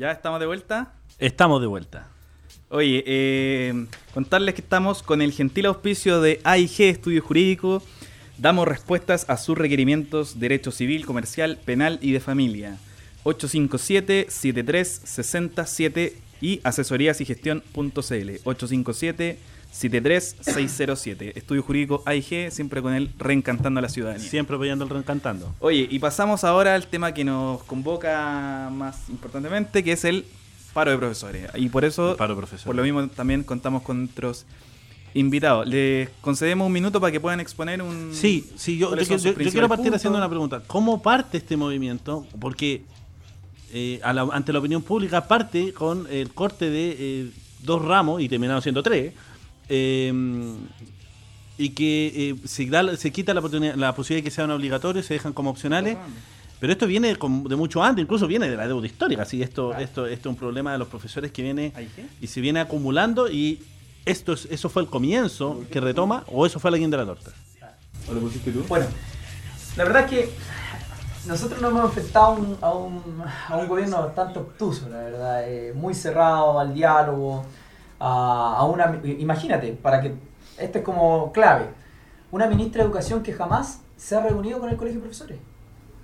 ¿Ya estamos de vuelta? Estamos de vuelta. Oye, eh, contarles que estamos con el gentil auspicio de AIG Estudio Jurídico. Damos respuestas a sus requerimientos derecho civil, comercial, penal y de familia. 857-7367 y asesorías y gestión.cl. 857-73607. Estudio Jurídico AIG, siempre con él reencantando a la ciudadanía. Siempre apoyando el reencantando. Oye, y pasamos ahora al tema que nos convoca más importantemente, que es el paro de profesores. Y por eso, paro de profesores. por lo mismo, también contamos con nuestros invitados. Les concedemos un minuto para que puedan exponer un... Sí, sí, yo, yo, yo- quiero partir haciendo una pregunta. ¿Cómo parte este movimiento? Porque eh, la- ante la opinión pública parte con el corte de eh, dos ramos y terminaron siendo tres. Eh, y que eh, se, da- se quita la, oportunidad- la posibilidad de que sean obligatorios, se dejan como opcionales. Pero esto viene de mucho antes, incluso viene de la deuda histórica. Así, esto, esto, esto es un problema de los profesores que viene y se viene acumulando y esto es, eso fue el comienzo que retoma o eso fue la guinda de la torta. ¿O lo pusiste tú? Bueno, la verdad es que nosotros nos hemos enfrentado a un, a un, a un gobierno bastante obtuso, la verdad, eh, muy cerrado al diálogo, a, una... Imagínate, para que... Este es como clave. Una ministra de Educación que jamás se ha reunido con el Colegio de Profesores.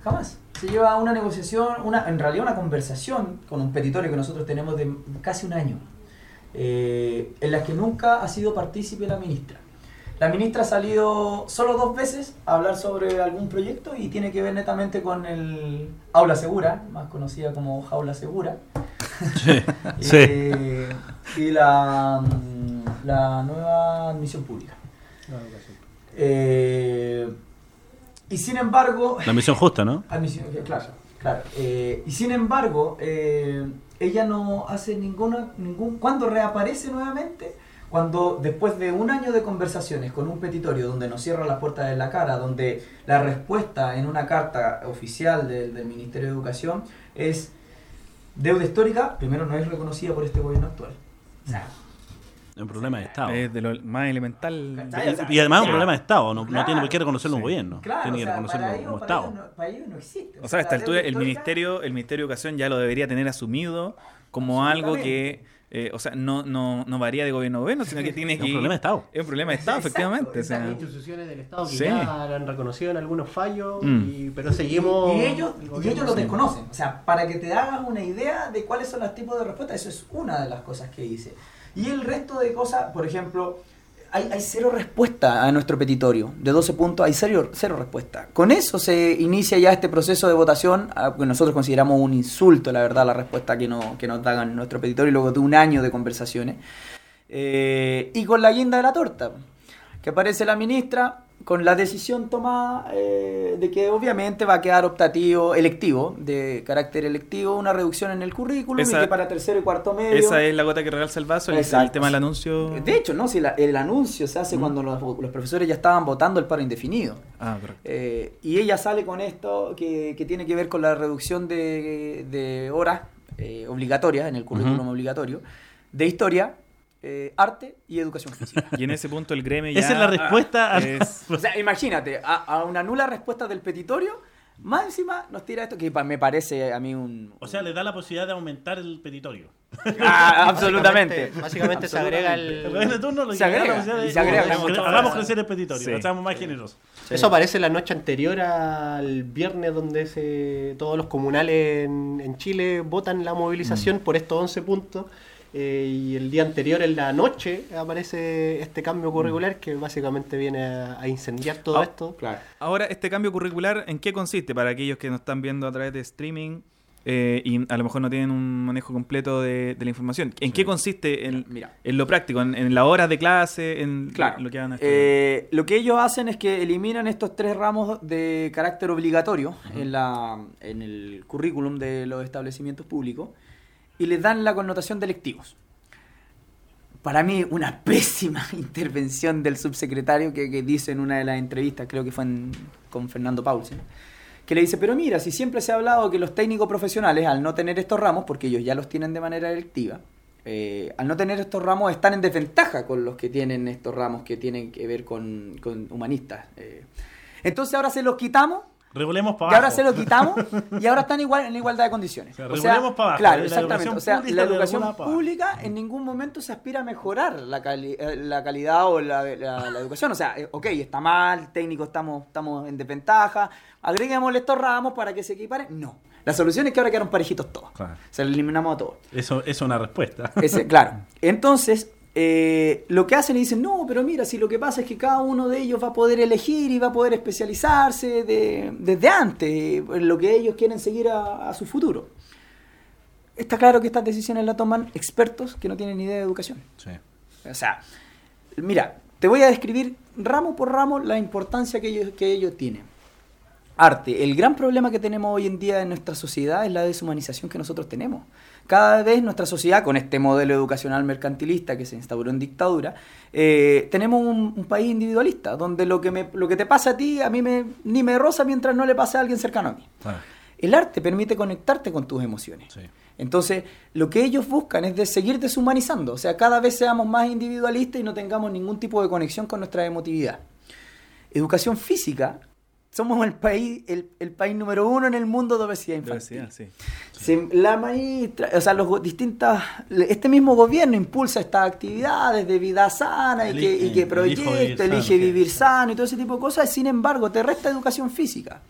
Jamás. Se lleva una negociación, una, en realidad una conversación con un petitorio que nosotros tenemos de casi un año, eh, en la que nunca ha sido partícipe la ministra. La ministra ha salido solo dos veces a hablar sobre algún proyecto y tiene que ver netamente con el Aula Segura, más conocida como Jaula Segura. Sí. Eh, y la, mm, la nueva admisión pública. Eh, y sin embargo, La misión justa, ¿no? Admisión, eh, claro, claro. Eh, y sin embargo, eh, ella no hace ninguna, ningún, cuando reaparece nuevamente, cuando después de un año de conversaciones con un petitorio donde nos cierra las puertas de la cara, donde la respuesta en una carta oficial del, del Ministerio de Educación es deuda histórica, primero no es reconocida por este gobierno actual. Es un problema de Estado. Es de lo más elemental. Y además es un problema de Estado, no, no tiene por qué reconocerlo un Sí. gobierno, Claro, tiene o que sea, reconocerlo para ellos- como para Estado. ellos no- para ellos no existe. O sea, a esta altura el ministerio, el ministerio de Educación ya lo debería tener asumido como algo que, eh, o sea, no, no, no varía de gobierno a gobierno, sino que tiene Es que un problema de Estado. Es un problema de Estado, Exacto, efectivamente. o sea, instituciones del Estado que Sí. ya han reconocido en algunos fallos, Mm. y- pero seguimos... Y ellos, el y ellos lo desconocen. O sea, para que te hagas una idea de cuáles son los tipos de respuestas, eso es una de las cosas que hice. Y el resto de cosas, por ejemplo, hay, cero respuesta a nuestro petitorio. De 12 puntos hay cero, cero respuesta. Con eso se inicia ya este proceso de votación, que nosotros consideramos un insulto, la verdad, la respuesta que, no, que nos dan nuestro petitorio luego de un año de conversaciones. Eh, y con la guinda de la torta, que aparece la ministra con la decisión tomada eh, de que obviamente va a quedar optativo, electivo, de carácter electivo, una reducción en el currículum Esa- y que para tercero y cuarto medio. esa es la gota que regalza el vaso, el, el tema del anuncio. De hecho, no, si la- el anuncio se hace cuando los, los profesores ya estaban votando el paro indefinido. Ah, correcto. Eh, y ella sale con esto que, que tiene que ver con la reducción de, de horas eh, obligatorias en el currículum obligatorio de historia, eh, arte y educación física. Y en ese punto el gremio ya... Esa es la respuesta a- es- O sea, imagínate, a, a una nula respuesta del petitorio, más encima nos tira esto que me parece a mí un... O sea, le da la posibilidad de aumentar el petitorio. Ah, absolutamente. Básicamente, básicamente se agrega El turno Se la agrega, de- se agrega hagamos, crecer el petitorio, Sí. seamos más generosos. Eso aparece la noche anterior al viernes donde se, todos los comunales en, en Chile votan la movilización Mm. por estos 11 puntos. Eh, y el día anterior, en la noche, aparece este cambio curricular que básicamente viene a, a incendiar todo Ah, esto. Claro. Ahora, este cambio curricular, ¿en qué consiste? Para aquellos que nos están viendo a través de streaming eh, y a lo mejor no tienen un manejo completo de, de la información. ¿En qué consiste en, Mira. en lo práctico? ¿En, en las horas de clase? ¿En Claro. lo que van a estudiar? Eh, lo que ellos hacen es que eliminan estos tres ramos de carácter obligatorio en, la, en el currículum de los establecimientos públicos y les dan la connotación de electivos. Para mí, una pésima intervención del subsecretario que, dice en una de las entrevistas, creo que fue con Fernando Paulsen, que le dice, pero mira, si siempre se ha hablado que los técnicos profesionales, al no tener estos ramos, porque ellos ya los tienen de manera electiva, eh, al no tener estos ramos están en desventaja con los que tienen estos ramos que tienen que ver con, con humanistas. eh. Entonces ahora se los quitamos Regulemos para Y ahora abajo. se lo quitamos y ahora están igual en igualdad de condiciones. O sea, O sea, regulemos para abajo, claro. La exactamente. O sea, la educación abajo. pública en ningún momento se aspira a mejorar la, cali- eh, la calidad o la, la- la educación. O sea, eh, ok, está mal, técnico estamos, estamos en desventaja, agreguémosle estos ramos para que se equiparen. No. La solución es que ahora quedaron parejitos todos. Claro. Se lo eliminamos a todos. Eso es una respuesta. Ese, claro. Entonces, eh, lo que hacen y dicen, no, pero mira, si lo que pasa es que cada uno de ellos va a poder elegir y va a poder especializarse de- desde antes en lo que ellos quieren seguir a, a su futuro. Está claro que estas decisiones las toman expertos que no tienen ni idea de educación. Sí. O sea, mira, te voy a describir ramo por ramo la importancia que ellos, que ellos tienen. Arte. El gran problema que tenemos hoy en día en nuestra sociedad es la deshumanización que nosotros tenemos. Cada vez nuestra sociedad, con este modelo educacional mercantilista que se instauró en dictadura, eh, tenemos un, un país individualista, donde lo que, me, lo que te pasa a ti, a mí me, ni me roza mientras no le pase a alguien cercano a mí. El arte permite conectarte con tus emociones. Sí. Entonces, lo que ellos buscan es de seguir deshumanizando, o sea, cada vez seamos más individualistas y no tengamos ningún tipo de conexión con nuestra emotividad. Educación física, somos el país, el, el país número uno en el mundo de obesidad infantil. Diversidad, sí. Se- la maestra, o sea, los distintas, este mismo gobierno impulsa estas actividades de vida sana y que, y que Elige- elijo vivir proyecta, sano, elige sí. vivir sano y todo ese tipo de cosas, sin embargo, te resta educación física.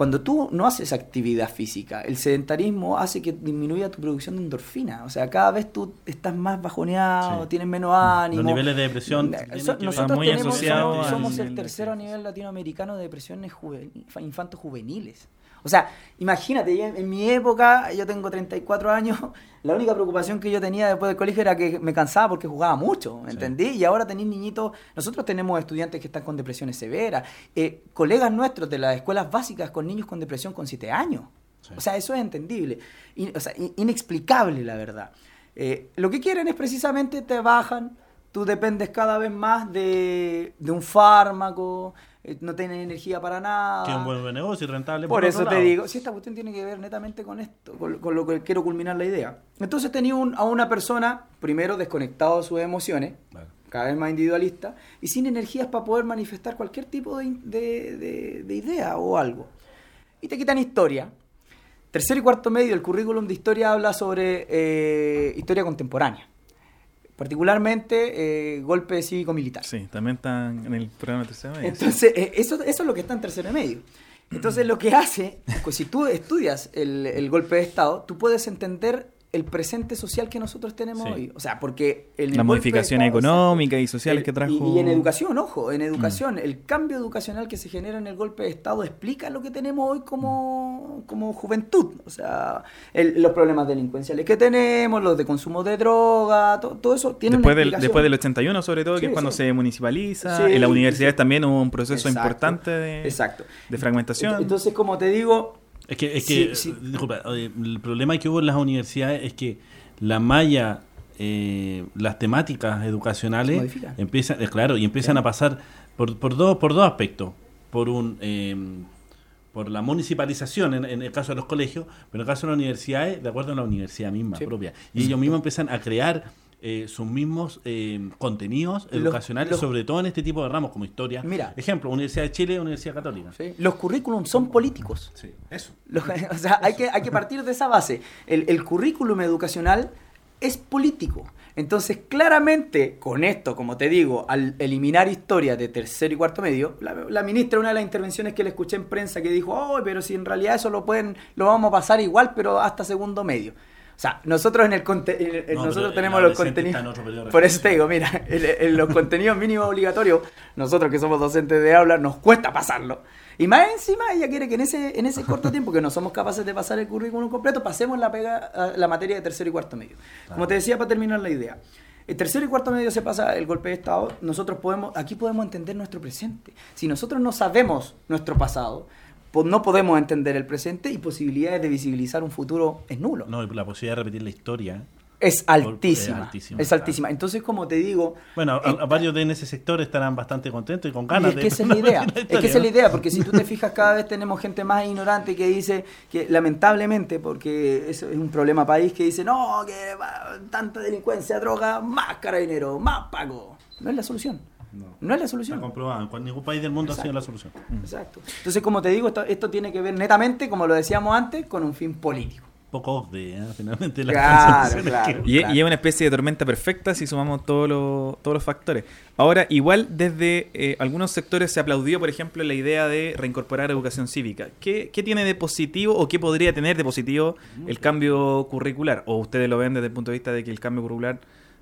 Cuando tú no haces actividad física, el sedentarismo hace que disminuya tu producción de endorfina. O sea, cada vez tú estás más bajoneado, Sí. tienes menos ánimo. Los niveles de depresión so- nosotros muy tenemos, asociado somos, el tercero a nivel latinoamericano de depresiones juvenil, infantos juveniles. O sea, imagínate, en, en mi época, yo tengo 34 años, la única preocupación que yo tenía después del colegio era que me cansaba porque jugaba mucho, ¿me Sí. entendí? Y ahora tenéis niñitos, nosotros tenemos estudiantes que están con depresiones severas, eh, colegas nuestros de las escuelas básicas con niños con depresión con 7 años. Sí. O sea, eso es entendible, In- o sea, in- inexplicable la verdad. Eh, lo que quieren es precisamente te bajan, tú dependes cada vez más de, de un fármaco, no tienes energía para nada. Es un buen negocio y rentable. Por otro eso te lado. digo, si esta cuestión tiene que ver netamente con esto, con, con lo que quiero culminar la idea. Entonces tenía un- a una persona, primero desconectado de sus emociones, cada vez más individualista, y sin energías para poder manifestar cualquier tipo de, de- de- de idea o algo. Y te quitan historia. Tercero y cuarto medio, el currículum de historia habla sobre eh, historia contemporánea. Particularmente eh, golpe cívico-militar. Sí, también están en el programa de tercera media. Entonces, eh, eso, eso es lo que está en tercero y medio. Entonces, lo que hace, pues, si tú estudias el, el golpe de Estado, tú puedes entender el presente social que nosotros tenemos Sí. hoy. O sea, porque el modificaciones Estado, económicas y sociales el- que trajo. Y, y en educación, ojo, en educación, el cambio educacional que se genera en el golpe de Estado explica lo que tenemos hoy como, como juventud. O sea, el- los problemas delincuenciales que tenemos, los de consumo de droga, to- todo eso tiene Después una del, después del 81, sobre todo, que es cuando sí. se municipaliza. En las universidades también hubo un proceso Exacto, importante de, Exacto. de fragmentación. Entonces, como te digo, Es que, es que sí. disculpa, oye, el problema que hubo en las universidades es que la malla, eh, las temáticas educacionales empiezan, eh, claro, y empiezan a pasar por, por dos, por dos aspectos. Por un eh, por la municipalización en, en el caso de los colegios, pero en el caso de las universidades, de acuerdo a la universidad misma Sí. propia. Y ellos mismos empiezan a crear eh, sus mismos eh, contenidos Los- educacionales, los- sobre todo en este tipo de ramos como historia. Mira. Ejemplo, Universidad de Chile, Universidad Católica. ¿sí? los currículums son políticos. Sí, eso. Los- o sea, hay que, hay que partir de esa base. El, el currículum educacional es político. Entonces, claramente, con esto, como te digo, al eliminar historia de tercero y cuarto medio, la, la ministra, una de las intervenciones que le escuché en prensa, que dijo, oh, pero si en realidad eso lo pueden, lo vamos a pasar igual, pero hasta segundo medio. O sea, nosotros en el conte- No, nosotros tenemos los contenidos. Por eso te digo, mira, los contenidos mínimos obligatorios, nosotros que somos docentes de aula, nos cuesta pasarlo. Y más encima ella quiere que en ese, en ese corto tiempo que no somos capaces de pasar el currículum completo, pasemos la pega, la materia de tercero y cuarto medio. Como te decía para terminar la idea. El tercero y cuarto medio se pasa el golpe de Estado, nosotros podemos, aquí podemos entender nuestro presente. Si nosotros no sabemos nuestro pasado, pues no podemos entender el presente y posibilidades de visibilizar un futuro es nulo. No, y la posibilidad de repetir la historia. Es altísima. Es altísima, Es claro. altísima. Entonces, como te digo, Bueno, a, a varios de en ese sector estarán bastante contentos y con ganas y es que esa es la idea. Es que esa es la idea, porque si tú te fijas, cada vez tenemos gente más ignorante que dice que, lamentablemente, porque eso es un problema país, que dice, no, que tanta delincuencia, droga, más carabinero, más pago. No es la solución. No es la Está solución. comprobado. En cual- ningún país del mundo ha sido la solución. Exacto. Entonces, como te digo, esto, esto tiene que ver netamente, como lo decíamos antes, con un fin político. Poco OCDE, ¿eh? finalmente. las Claro, soluciones claro. que- Y, Claro. y es una especie de tormenta perfecta si sumamos todos los, todos los factores. Ahora, igual desde eh, algunos sectores se aplaudió, por ejemplo, la idea de reincorporar educación cívica. ¿Qué, qué tiene de positivo o qué podría tener de positivo el cambio curricular? ¿O ustedes lo ven desde el punto de vista de que el cambio curricular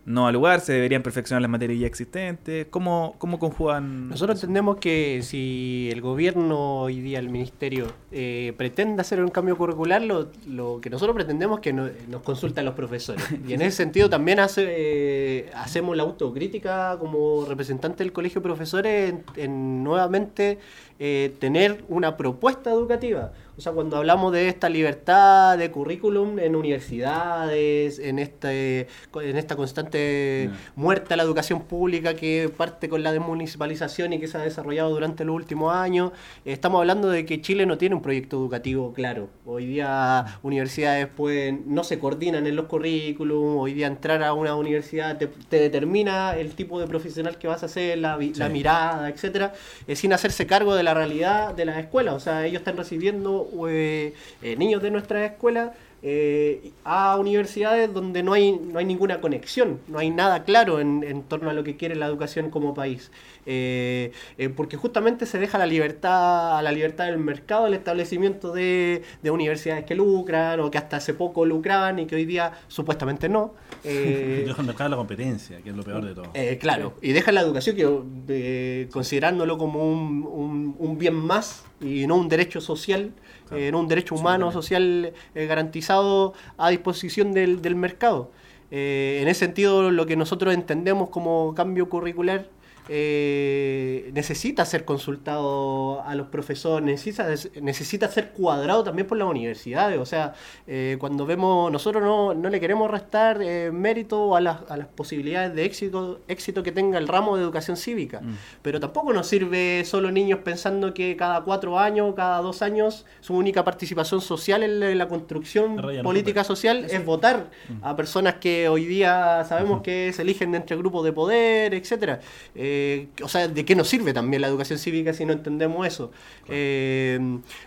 no ha lugar, se deberían perfeccionar las materias ya existentes? ¿Cómo, cómo conjugan? Nosotros entendemos que si el gobierno hoy día, el ministerio, eh, pretende hacer un cambio curricular, lo, lo que nosotros pretendemos es que no- nos consulten los profesores. Y en ese sentido también hace, eh, hacemos la autocrítica como representante del colegio de profesores en, en nuevamente eh, tener una propuesta educativa. O sea, cuando hablamos de esta libertad de currículum en universidades, en, este, en esta constante muerte a la educación pública que parte con la desmunicipalización y que se ha desarrollado durante los últimos años, eh, estamos hablando de que Chile no tiene un proyecto educativo claro. Hoy día universidades pueden, no se coordinan en los currículum, hoy día entrar a una universidad te, te determina el tipo de profesional que vas a ser, la, la mirada, etcétera, eh, sin hacerse cargo de la realidad de las escuelas. O sea, ellos están recibiendo eh, eh, niños de nuestras escuelas eh, a universidades donde no hay, no hay ninguna conexión, no hay nada claro en, en torno a lo que quiere la educación como país. Eh, eh, porque justamente se deja la libertad, a la libertad del mercado el establecimiento de, de universidades que lucran o que hasta hace poco lucraban y que hoy día supuestamente no. Deja el mercado la competencia, que es lo peor de todo. claro, y deja la educación que, considerándolo como un, un- un bien más y no un derecho social, eh, no un derecho humano, social eh, garantizado a disposición del, del mercado. Eh, en ese sentido, lo que nosotros entendemos como cambio curricular eh, necesita ser consultado a los profesores, necesita, necesita ser cuadrado también por las universidades. O sea, eh, cuando vemos, nosotros no, no le queremos restar eh, mérito a las, a las posibilidades de éxito, éxito que tenga el ramo de educación cívica. Pero tampoco nos sirve solo niños pensando que cada cuatro años, cada dos años, su única participación social en la, en la construcción política social es votar a personas que hoy día sabemos que se eligen entre grupos de poder, etcétera. Eh, o sea, ¿de qué nos sirve también la educación cívica si no entendemos eso? Eh,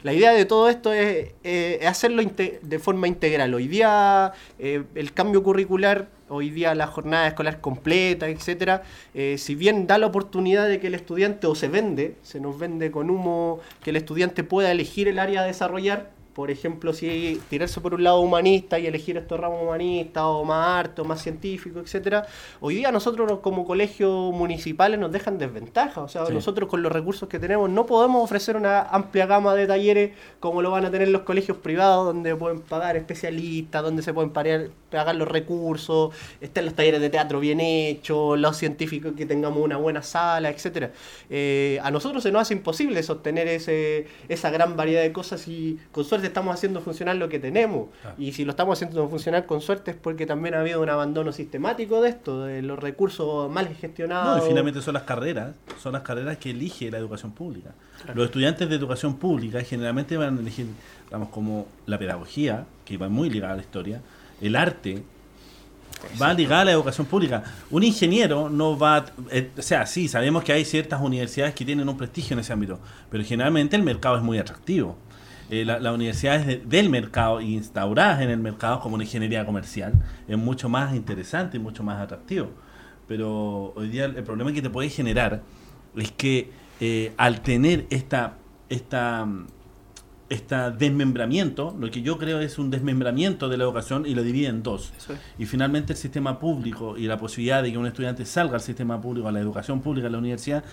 la idea de todo esto es, eh, es hacerlo inte- de forma integral. Hoy día eh, el cambio curricular, hoy día la jornada escolar completa, etcétera, eh, si bien da la oportunidad de que el estudiante o se vende, se nos vende con humo, que el estudiante pueda elegir el área a desarrollar, por ejemplo, si tirarse por un lado humanista y elegir estos ramos humanistas o más arte o más científico, etcétera, hoy día nosotros nos- como colegios municipales nos dejan desventaja. O sea, Sí. nosotros con los recursos que tenemos no podemos ofrecer una amplia gama de talleres como lo van a tener los colegios privados, donde pueden pagar especialistas, donde se pueden pagar, pagar los recursos, están los talleres de teatro bien hechos, los científicos que tengamos una buena sala, etcétera. Eh, a nosotros se nos hace imposible sostener ese, esa gran variedad de cosas y con suerte estamos haciendo funcionar lo que tenemos. Y si lo estamos haciendo funcionar con suerte es porque también ha habido un abandono sistemático de esto, de los recursos mal gestionados. No, y finalmente son las carreras, son las carreras que elige la educación pública. Los estudiantes de educación pública generalmente van a elegir, digamos, como la pedagogía, que va muy ligada a la historia, el arte, va ligada a la educación pública. Un ingeniero no va, eh, o sea, sí, sabemos que hay ciertas universidades que tienen un prestigio en ese ámbito, pero generalmente el mercado es muy atractivo. Eh, la- las universidades de- del mercado, instauradas en el mercado como una ingeniería comercial, es mucho más interesante y mucho más atractivo. Pero hoy día el problema que te puede generar es que eh, al tener esta, esta, esta desmembramiento, lo que yo creo es un desmembramiento de la educación y lo divide en dos. Es. Y finalmente el sistema público y la posibilidad de que un estudiante salga al sistema público, a la educación pública, a la universidad,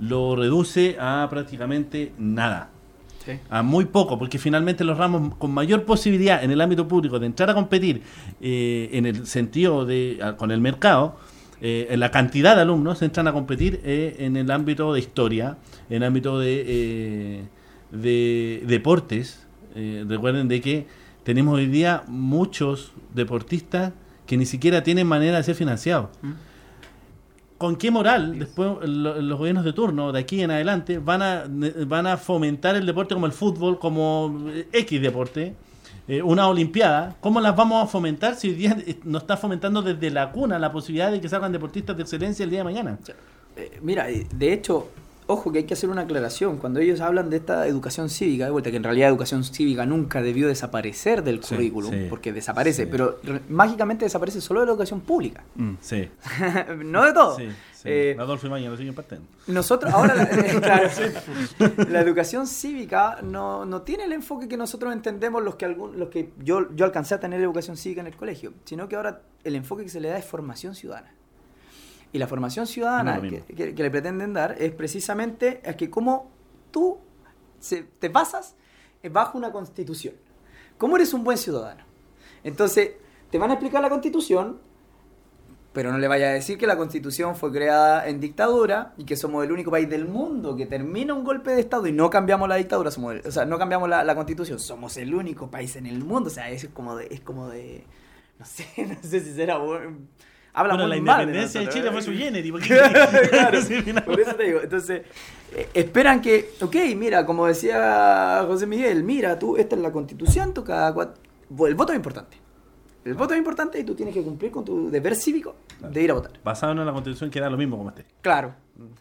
lo reduce a prácticamente nada. Sí. A muy poco, porque finalmente los ramos con mayor posibilidad en el ámbito público de entrar a competir eh, en el sentido de a- con el mercado, eh, en la cantidad de alumnos entran a competir eh, en el ámbito de historia, en el ámbito de, eh, de deportes. Recuerden de que tenemos hoy día muchos deportistas que ni siquiera tienen manera de ser financiados. ¿Con qué moral después lo- los gobiernos de turno de aquí en adelante van a van a fomentar el deporte como el fútbol, como eh, X deporte, eh, una olimpiada? ¿Cómo las vamos a fomentar si hoy día eh, nos está fomentando desde la cuna la posibilidad de que salgan deportistas de excelencia el día de mañana? Mira, de hecho, ojo que hay que hacer una aclaración. Cuando ellos hablan de esta educación cívica, de vuelta, que en realidad educación cívica nunca debió desaparecer del Sí, currículum, sí, porque desaparece, sí. pero mágicamente desaparece solo de la educación pública. Mm. Sí, no de todo. Eh, Adolfo sigue impartiendo. Nosotros, ahora, la, eh, claro, la educación cívica no, no tiene el enfoque que nosotros entendemos los que, algún, los que yo, yo alcancé a tener educación cívica en el colegio, sino que ahora el enfoque que se le da es formación ciudadana. Y la formación ciudadana No es que, que- que le pretenden dar es precisamente a que cómo tú se- te basas bajo una constitución. ¿Cómo eres un buen ciudadano? Entonces, te van a explicar la constitución, pero no le vaya a decir que la constitución fue creada en dictadura y que somos el único país del mundo que termina un golpe de estado y no cambiamos la dictadura, somos el- o sea, no cambiamos la, la constitución, somos el único país en el mundo, o sea, es como de, es como de, no sé, no sé si será bueno. Habla Bueno, muy la mal independencia de nosotros, Chile ¿eh? fue su porque- claro, por eso te digo. Entonces, eh, esperan que, ok, mira, como decía José Miguel, mira, tú, esta es la constitución, tú cada cuatro... El voto es importante. El voto es importante y tú tienes que cumplir con tu deber cívico de ir a votar. Basado en la constitución que da lo mismo como esté. Claro.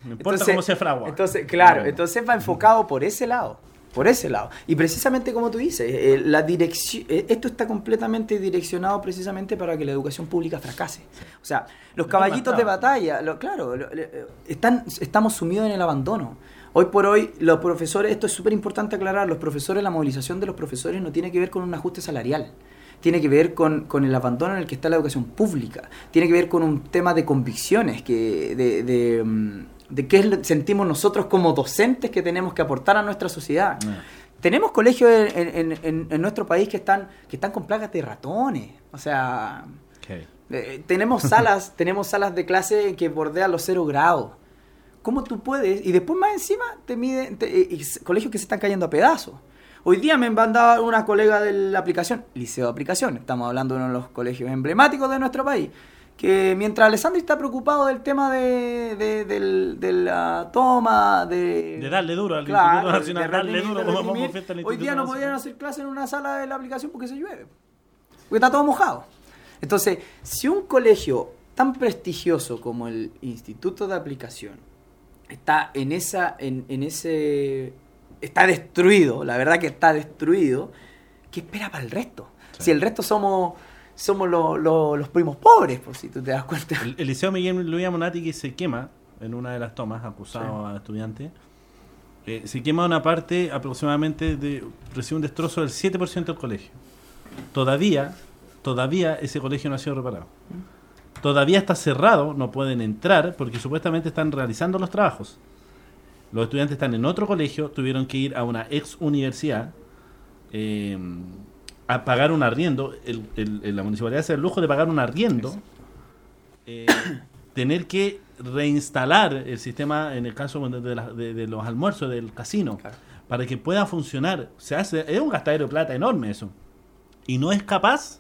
No importa cómo se fragua. Entonces, claro, entonces va enfocado por ese lado. Por ese lado. Y precisamente como tú dices, eh, la dirección, eh, esto está completamente direccionado precisamente para que la educación pública fracase. O sea, los caballitos de batalla, lo- claro, lo- eh, están, estamos sumidos en el abandono. Hoy por hoy, los profesores, esto es súper importante aclarar, los profesores, la movilización de los profesores no tiene que ver con un ajuste salarial. Tiene que ver con, con el abandono en el que está la educación pública. Tiene que ver con un tema de convicciones, que, de, de, mm, de qué sentimos nosotros como docentes que tenemos que aportar a nuestra sociedad. Ah. Tenemos colegios en, en- en- en nuestro país que están, que están con plagas de ratones. O sea, Ok. eh, tenemos salas, tenemos salas de clase que bordean los cero grados. ¿Cómo tú puedes? Y después más encima te miden te- y- colegios que se están cayendo a pedazos. Hoy día me mandaba una colega de la aplicación, Liceo de Aplicación, estamos hablando de uno de los colegios emblemáticos de nuestro país, que mientras Alessandro está preocupado del tema de, de, la toma, de... De darle duro al Claro, Instituto Nacional, de darle duro como vamos fiesta al Hoy día no Nacional. podían hacer clase en una sala de la aplicación porque se llueve. Porque está todo mojado. Entonces, si un colegio tan prestigioso como el Instituto de Aplicación está en esa, en, en ese, está destruido, la verdad que está destruido, ¿qué espera para el resto? Si el resto somos, somos lo- lo- los primos pobres, por si tú te das cuenta. El, el Liceo Miguel Luis Monati que se quema en una de las tomas, acusado a estudiante. eh, se quema una parte aproximadamente de. recibe un destrozo del 7% del colegio. Todavía, todavía ese colegio no ha sido reparado. Todavía está cerrado, no pueden entrar porque supuestamente están realizando los trabajos. Los estudiantes están en otro colegio, tuvieron que ir a una ex universidad eh, a pagar un arriendo. El- el- el- la municipalidad da el lujo de pagar un arriendo eh, tener que reinstalar el sistema en el caso de, la- de- de los almuerzos del casino Claro. para que pueda funcionar. Se hace, es un gastadero de plata enorme eso. Y no es capaz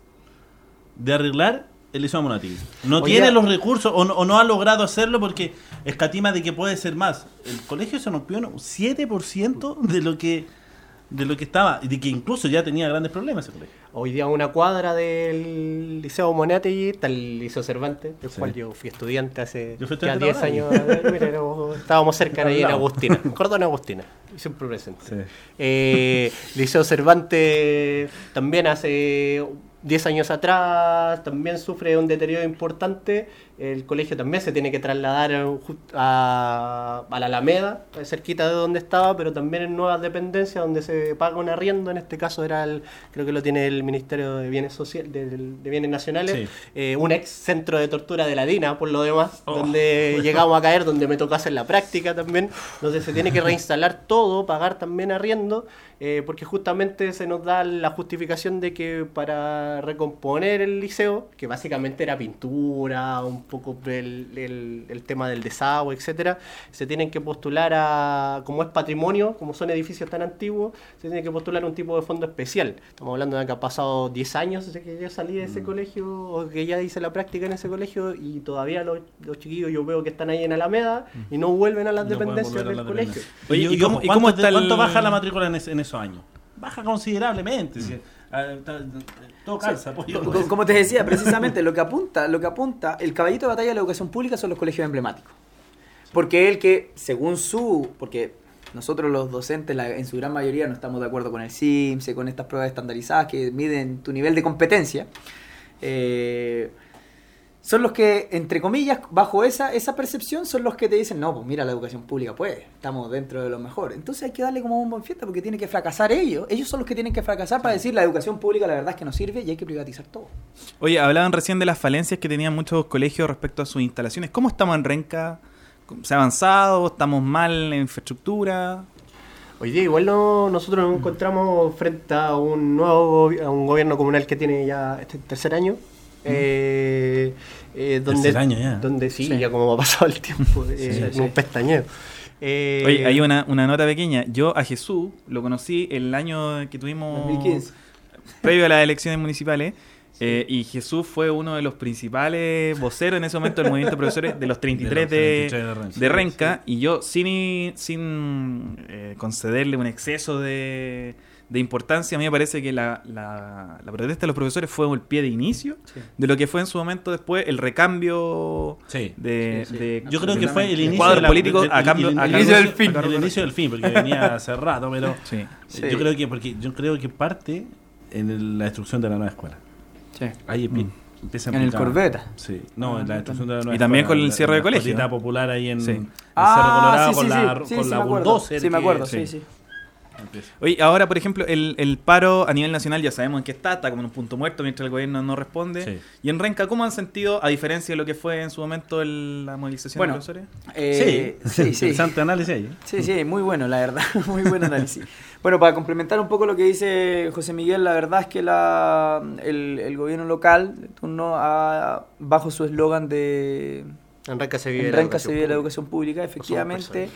de arreglar el Monatigui. No Oye, tiene los recursos o no, o no ha logrado hacerlo porque escatima de que puede ser más. El colegio se rompió en un 7% de lo que de lo que estaba y de que incluso ya tenía grandes problemas ese colegio. Hoy día una cuadra del Liceo Monategui está el Liceo Cervantes, del Sí. cual yo fui estudiante hace Yo fui ya estudiante 10 ahora, años. Mira, éramos- estábamos cerca Al ahí en. Agustina, Cordón Agustina, siempre presente. Sí. Eh, Liceo Cervantes también hace 10 años atrás también sufre un deterioro importante. El colegio también se tiene que trasladar a, a la Alameda, cerquita de donde estaba, pero también en nuevas dependencias donde se paga un arriendo. En este caso era el, creo que lo tiene el Ministerio de Bienes Social, de, de Bienes Nacionales, Sí. eh, un ex centro de tortura de la DINA, por lo demás, Oh. donde llegamos a caer, donde me tocó hacer la práctica también, donde se tiene que reinstalar todo, pagar también arriendo, eh, porque justamente se nos da la justificación de que para recomponer el liceo, que básicamente era pintura, un poco el, el- el tema del desagüe, etcétera, se tienen que postular a, como es patrimonio, como son edificios tan antiguos, se tiene que postular un tipo de fondo especial. Estamos hablando de que ha pasado 10 años desde que yo salí de ese colegio, o que ya hice la práctica en ese colegio, y todavía los, los chiquillos yo veo que están ahí en Alameda y no vuelven a las No dependencias del la colegio. dependencia. Oye, Oye, ¿y cómo- y ¿cuánto, cómo está el- cuánto baja la matrícula en, ese- en esos años? Baja considerablemente. sí. Ah, todo calza. pues, yo- Co- Como te decía, precisamente lo que apunta, lo que apunta, el caballito de batalla de la educación pública son los colegios emblemáticos. Porque él que, según su... Porque nosotros los docentes la- en su gran mayoría no estamos de acuerdo con el CIMSE, con estas pruebas estandarizadas que miden tu nivel de competencia. eh, son los que, entre comillas, bajo esa, esa percepción, son los que te dicen, no, pues mira, la educación pública puede, estamos dentro de lo mejor. Entonces hay que darle como un buen fiesta porque tiene que fracasar ellos. Ellos son los que tienen que fracasar para decir, la educación pública la verdad es que no sirve y hay que privatizar todo. Oye, hablaban recién de las falencias que tenían muchos colegios respecto a sus instalaciones. ¿Cómo estamos en Renca? ¿Se ha avanzado? ¿Estamos mal en infraestructura? Hoy día igual no, nosotros nos encontramos frente a un nuevo a un gobierno comunal que tiene ya este tercer año. eh, eh, donde, Tercer año ya. Donde sí, Sí. ya como ha pasado el tiempo, eh, sí. un pestañeo. Eh, Oye, hay una, una nota pequeña. Yo a Jesús lo conocí el año que tuvimos 2015. previo a las elecciones municipales. eh, y Jesús fue uno de los principales voceros en ese momento del movimiento de profesores de los 33 de, 33 de Renca. de Renca. Y yo, sin, sin eh, concederle un exceso de, de importancia, a mí me parece que la, la, la protesta de los profesores fue el pie de inicio Sí. de lo que fue en su momento después el recambio Sí. de, Sí, sí. de- Yo creo que fue el inicio cuadro de político a cambio el- inicio del fin, el inicio del fin, porque venía hace rato, pero Sí. Sí. yo creo que porque yo creo que parte en el- la destrucción de la nueva escuela. Sí. Ahí empie- empieza En el Corbeta. Sí, no, en la destrucción de la nueva Y también escuela, con el cierre de colegio. popular ahí en, Sí. en Ah, Cerro Colorado sí, con la, con sí, la me acuerdo. bulldozer Sí, me acuerdo, sí, sí. Empieza. Oye, ahora, por ejemplo, el, el paro a nivel nacional ya sabemos en qué está, está como en un punto muerto mientras el gobierno no responde. Sí. Y en Renca, ¿cómo han sentido, a diferencia de lo que fue en su momento el- la movilización Bueno. de profesores? Eh, sí, sí, sí. interesante análisis ahí. Sí, sí, muy bueno, la verdad, muy buen análisis. Bueno, para complementar un poco lo que dice José Miguel, la verdad es que la, el, el gobierno local, turno, ha- bajo su eslogan de En Renca se vive en la se educación vive la pública. educación pública, efectivamente.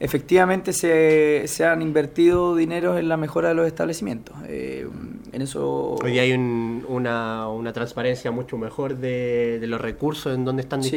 Efectivamente se, se han invertido dineros en la mejora de los establecimientos. Eh, en eso... Hoy hay un- una, una transparencia mucho mejor de, de los recursos en donde están Sí.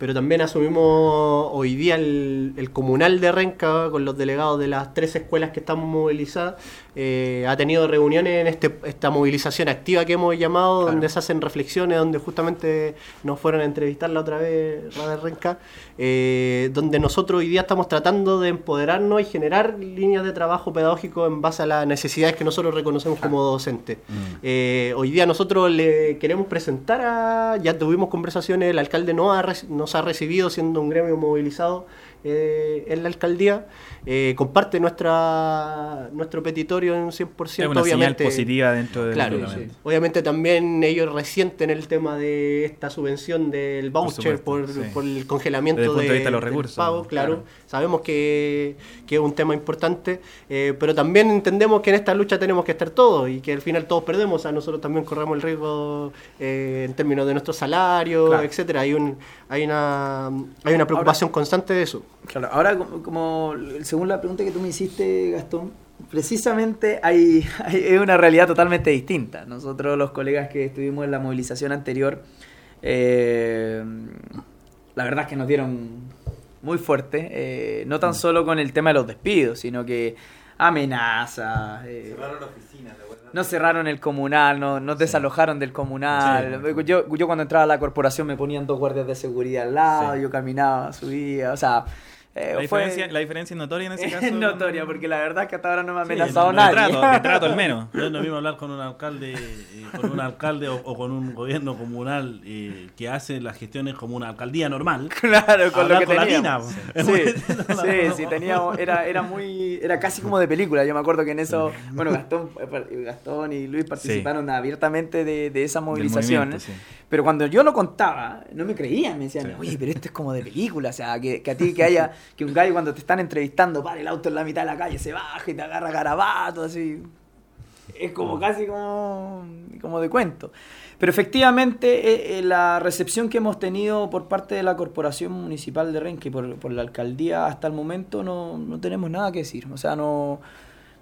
Pero también asumimos hoy día el, el comunal de Renca con los delegados de las tres escuelas que estamos movilizadas. eh, ha tenido reuniones en este, esta movilización activa que hemos llamado, donde se hacen reflexiones, donde justamente nos fueron a entrevistar la otra vez, Radio Renca, eh, donde nosotros hoy día estamos tratando de empoderarnos y generar líneas de trabajo pedagógico en base a las necesidades que nosotros reconocemos como docentes. Eh, hoy día nosotros le queremos presentar a, ya tuvimos conversaciones, el alcalde no ha nos ha recibido siendo un gremio movilizado eh, en la alcaldía, eh, comparte nuestra nuestro petitorio en un 100%, Es una señal obviamente. positiva dentro del Claro, obviamente también ellos resienten el tema de esta subvención del voucher por, supuesto, sí. por el congelamiento Desde el punto de de, vista de los recursos, pago, claro. claro. Sabemos que, que es un tema importante, eh, pero también entendemos que en esta lucha tenemos que estar todos y que al final todos perdemos, o sea, nosotros también corremos el riesgo eh, en términos de nuestro salario, Claro. etcétera. Hay un hay una hay una preocupación constante de eso. Claro, ahora como, como según la pregunta que tú me hiciste, Gastón, precisamente hay, hay- es una realidad totalmente distinta. Nosotros los colegas que estuvimos en la movilización anterior, eh, la verdad es que nos dieron muy fuerte, eh, no tan solo con el tema de los despidos, sino que amenazas. eh, no cerraron el comunal, no, nos desalojaron del comunal. Yo, yo cuando entraba a la corporación me ponían dos guardias de seguridad al lado, yo caminaba, subía, o sea, eh, La, fue diferencia, la diferencia es notoria en ese caso. es notoria, porque la verdad es que hasta ahora no me ha Sí, amenazado de nadie. trato, de trato al menos. No es lo mismo hablar con un alcalde, eh, con un alcalde o, o con un gobierno comunal eh, que hace las gestiones como una alcaldía normal. Claro, con lo que con la teníamos. mina, Sí, sí, sí, teníamos, era, era muy, era casi como de película. Yo me acuerdo que en eso, bueno, Gastón, eh, Gastón y Luis participaron abiertamente de, de esas movilizaciones. Sí. Pero cuando yo lo contaba, no me creían, me decían, oye, pero esto es como de película, o sea, que, que a ti que haya, que un gallo cuando te están entrevistando, para el auto en la mitad de la calle, se baja y te agarra garabato, así. Es como casi como, como de cuento. Pero efectivamente eh, eh, la recepción que hemos tenido por parte de la Corporación Municipal de Renque por, por la Alcaldía hasta el momento no, no tenemos nada que decir. O sea, no,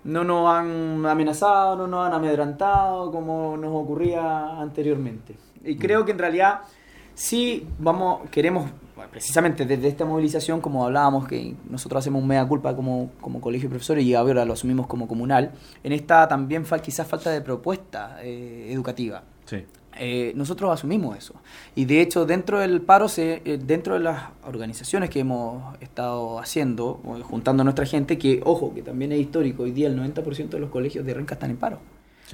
no nos han amenazado, no nos han amedrantado como nos ocurría anteriormente. Y creo que en realidad sí vamos, queremos, precisamente desde esta movilización, como hablábamos, que nosotros hacemos un mea culpa como, como colegio de profesores y ahora lo asumimos como comunal, en esta también fal- quizás falta de propuesta eh, educativa. Sí. Eh, nosotros asumimos eso. Y de hecho, dentro del paro, se, eh, dentro de las organizaciones que hemos estado haciendo, juntando a nuestra gente, que, ojo, que también es histórico, hoy día el 90% de los colegios de Renca están en paro.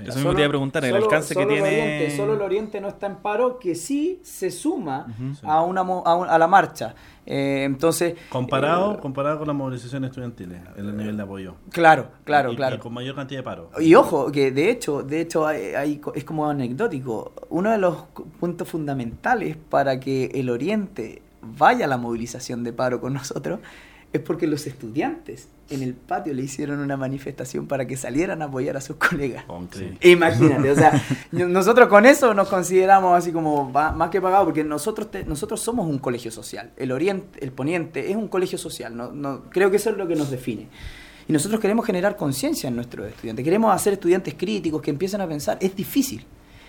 Eso mismo te iba a preguntar, el alcance que solo el tiene. Oriente, solo el Oriente no está en paro, que sí se suma a, una, mo- a, un- a la marcha. Eh, entonces... Comparado, eh, comparado con las movilizaciones estudiantiles, el nivel de apoyo. claro, claro, Y- claro. Y con mayor cantidad de paro. Y ojo, que de hecho, de hecho hay- hay co- es como anecdótico. Uno de los puntos fundamentales para que el Oriente vaya a la movilización de paro con nosotros es porque los estudiantes en el patio le hicieron una manifestación para que salieran a apoyar a sus colegas. Sí. Imagínate, o sea, no- nosotros con eso nos consideramos así como más que pagados, porque nosotros te- nosotros somos un colegio social. El Oriente, el Poniente es un colegio social. No, no, creo que eso es lo que nos define. Y nosotros queremos generar conciencia en nuestros estudiantes. Queremos hacer estudiantes críticos que empiecen a pensar. Es difícil.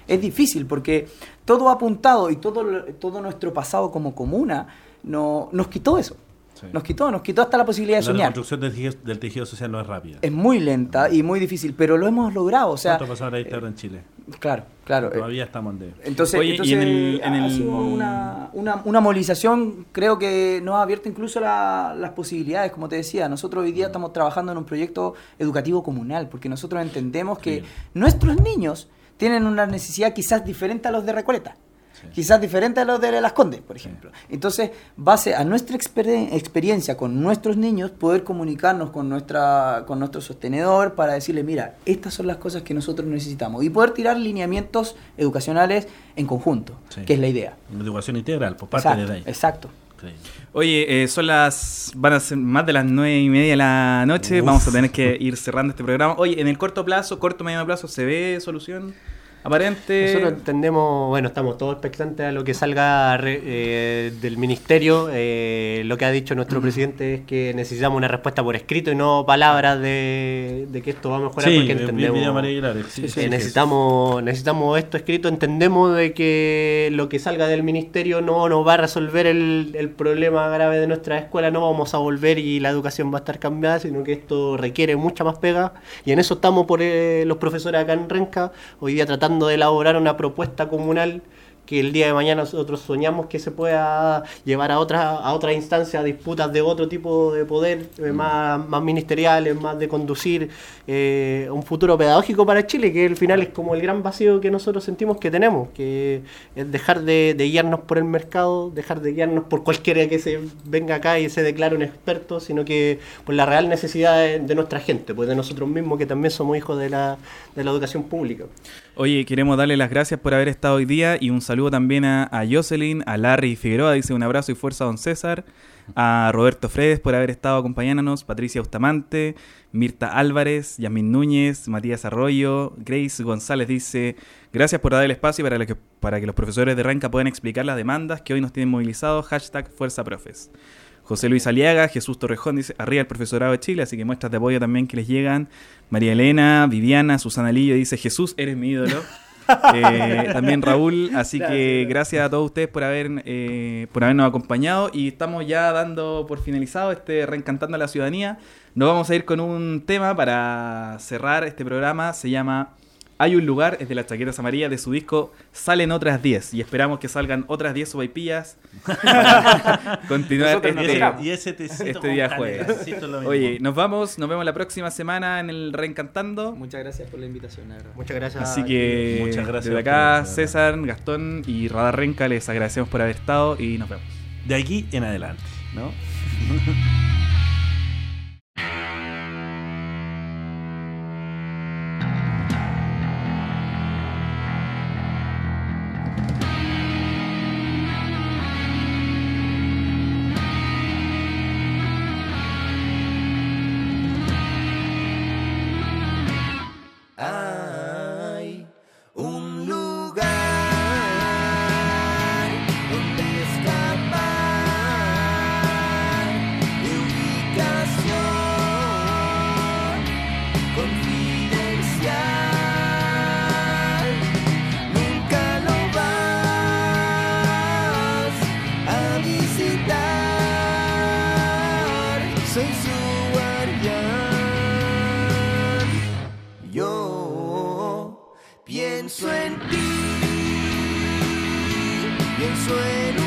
Es difícil porque todo apuntado y todo, todo nuestro pasado como comuna no, nos quitó eso. Sí. Nos quitó, nos quitó hasta la posibilidad de La soñar. reconstrucción del tejido, del tejido social no es rápida. Es muy lenta y muy difícil, pero lo hemos logrado. O sea, ¿Cuánto pasó la dictadura en Chile? claro, claro. eh, Todavía estamos en deuda. entonces, Oye, y entonces en el- en ha el- sido una, una, una movilización, creo que nos ha abierto incluso la- las posibilidades, como te decía. Nosotros hoy día estamos trabajando en un proyecto educativo comunal, porque nosotros entendemos que Sí. nuestros niños tienen una necesidad quizás diferente a los de Recoleta. Quizás diferente a los de Las Condes, por ejemplo. Entonces, base a nuestra exper- experiencia con nuestros niños, poder comunicarnos con, nuestra, con nuestro sostenedor para decirle, mira, estas son las cosas que nosotros necesitamos. Y poder tirar lineamientos educacionales en conjunto, Sí. que es la idea. Una educación integral, por parte exacto, de ahí. exacto. Oye, eh, son las. van a ser más de las nueve y media de la noche. Uf. Vamos a tener que ir cerrando este programa. Oye, en el corto plazo, corto medio plazo, ¿se ve solución aparente? Nosotros entendemos, bueno, estamos todos expectantes a lo que salga eh, del ministerio. Eh, lo que ha dicho nuestro presidente es que necesitamos una respuesta por escrito y no palabras de, de que esto va a mejorar Sí, porque entendemos. María sí, sí, necesitamos, necesitamos esto escrito. Entendemos de que lo que salga del ministerio no nos va a resolver el, el problema grave de nuestra escuela. No vamos a volver y la educación va a estar cambiada, sino que esto requiere mucha más pega. Y en eso estamos por eh, los profesores acá en Renca, hoy día tratando de elaborar una propuesta comunal que el día de mañana nosotros soñamos que se pueda llevar a otras a otras instancias, a disputas de otro tipo de poder, eh, más, más ministeriales, más de conducir eh, un futuro pedagógico para Chile, que al final es como el gran vacío que nosotros sentimos que tenemos, que es dejar de, de guiarnos por el mercado, dejar de guiarnos por cualquiera que se venga acá y se declare un experto, sino que por la real necesidad de, de nuestra gente, pues de nosotros mismos que también somos hijos de la, de la educación pública. Oye, queremos darle las gracias por haber estado hoy día y un saludo también a, Jocelyn, a Larry Figueroa, dice un abrazo y fuerza don César, a Roberto Fredes por haber estado acompañándonos, Patricia Bustamante, Mirta Álvarez, Yasmin Núñez, Matías Arroyo, Grace González dice, gracias por dar el espacio para, que, para que los profesores de Ranca puedan explicar las demandas que hoy nos tienen movilizados, hashtag Fuerza Profes. José Luis Aliaga, Jesús Torrejón dice, arriba el profesorado de Chile, así que muestras de apoyo también que les llegan. María Elena, Viviana, Susana Lillo dice, Jesús, eres mi ídolo. Eh, también Raúl, así que gracias a todos ustedes por haber eh, por habernos acompañado. Y estamos ya dando por finalizado este reencantando a la ciudadanía. Nos vamos a ir con un tema para cerrar este programa, se llama Hay un lugar, es de las chaquetas amarillas de su disco Salen otras 10 y esperamos que salgan otras 10 sopaipillas continuar Nosotros este, y ese este día jueves. Oye, nos vamos, nos vemos la próxima semana en el Reencantando. Muchas gracias por la invitación, la verdad. Muchas gracias. Así que Muchas gracias desde acá. César, Gastón y Radar Renca les agradecemos por haber estado y nos vemos. de aquí en adelante, ¿no? Un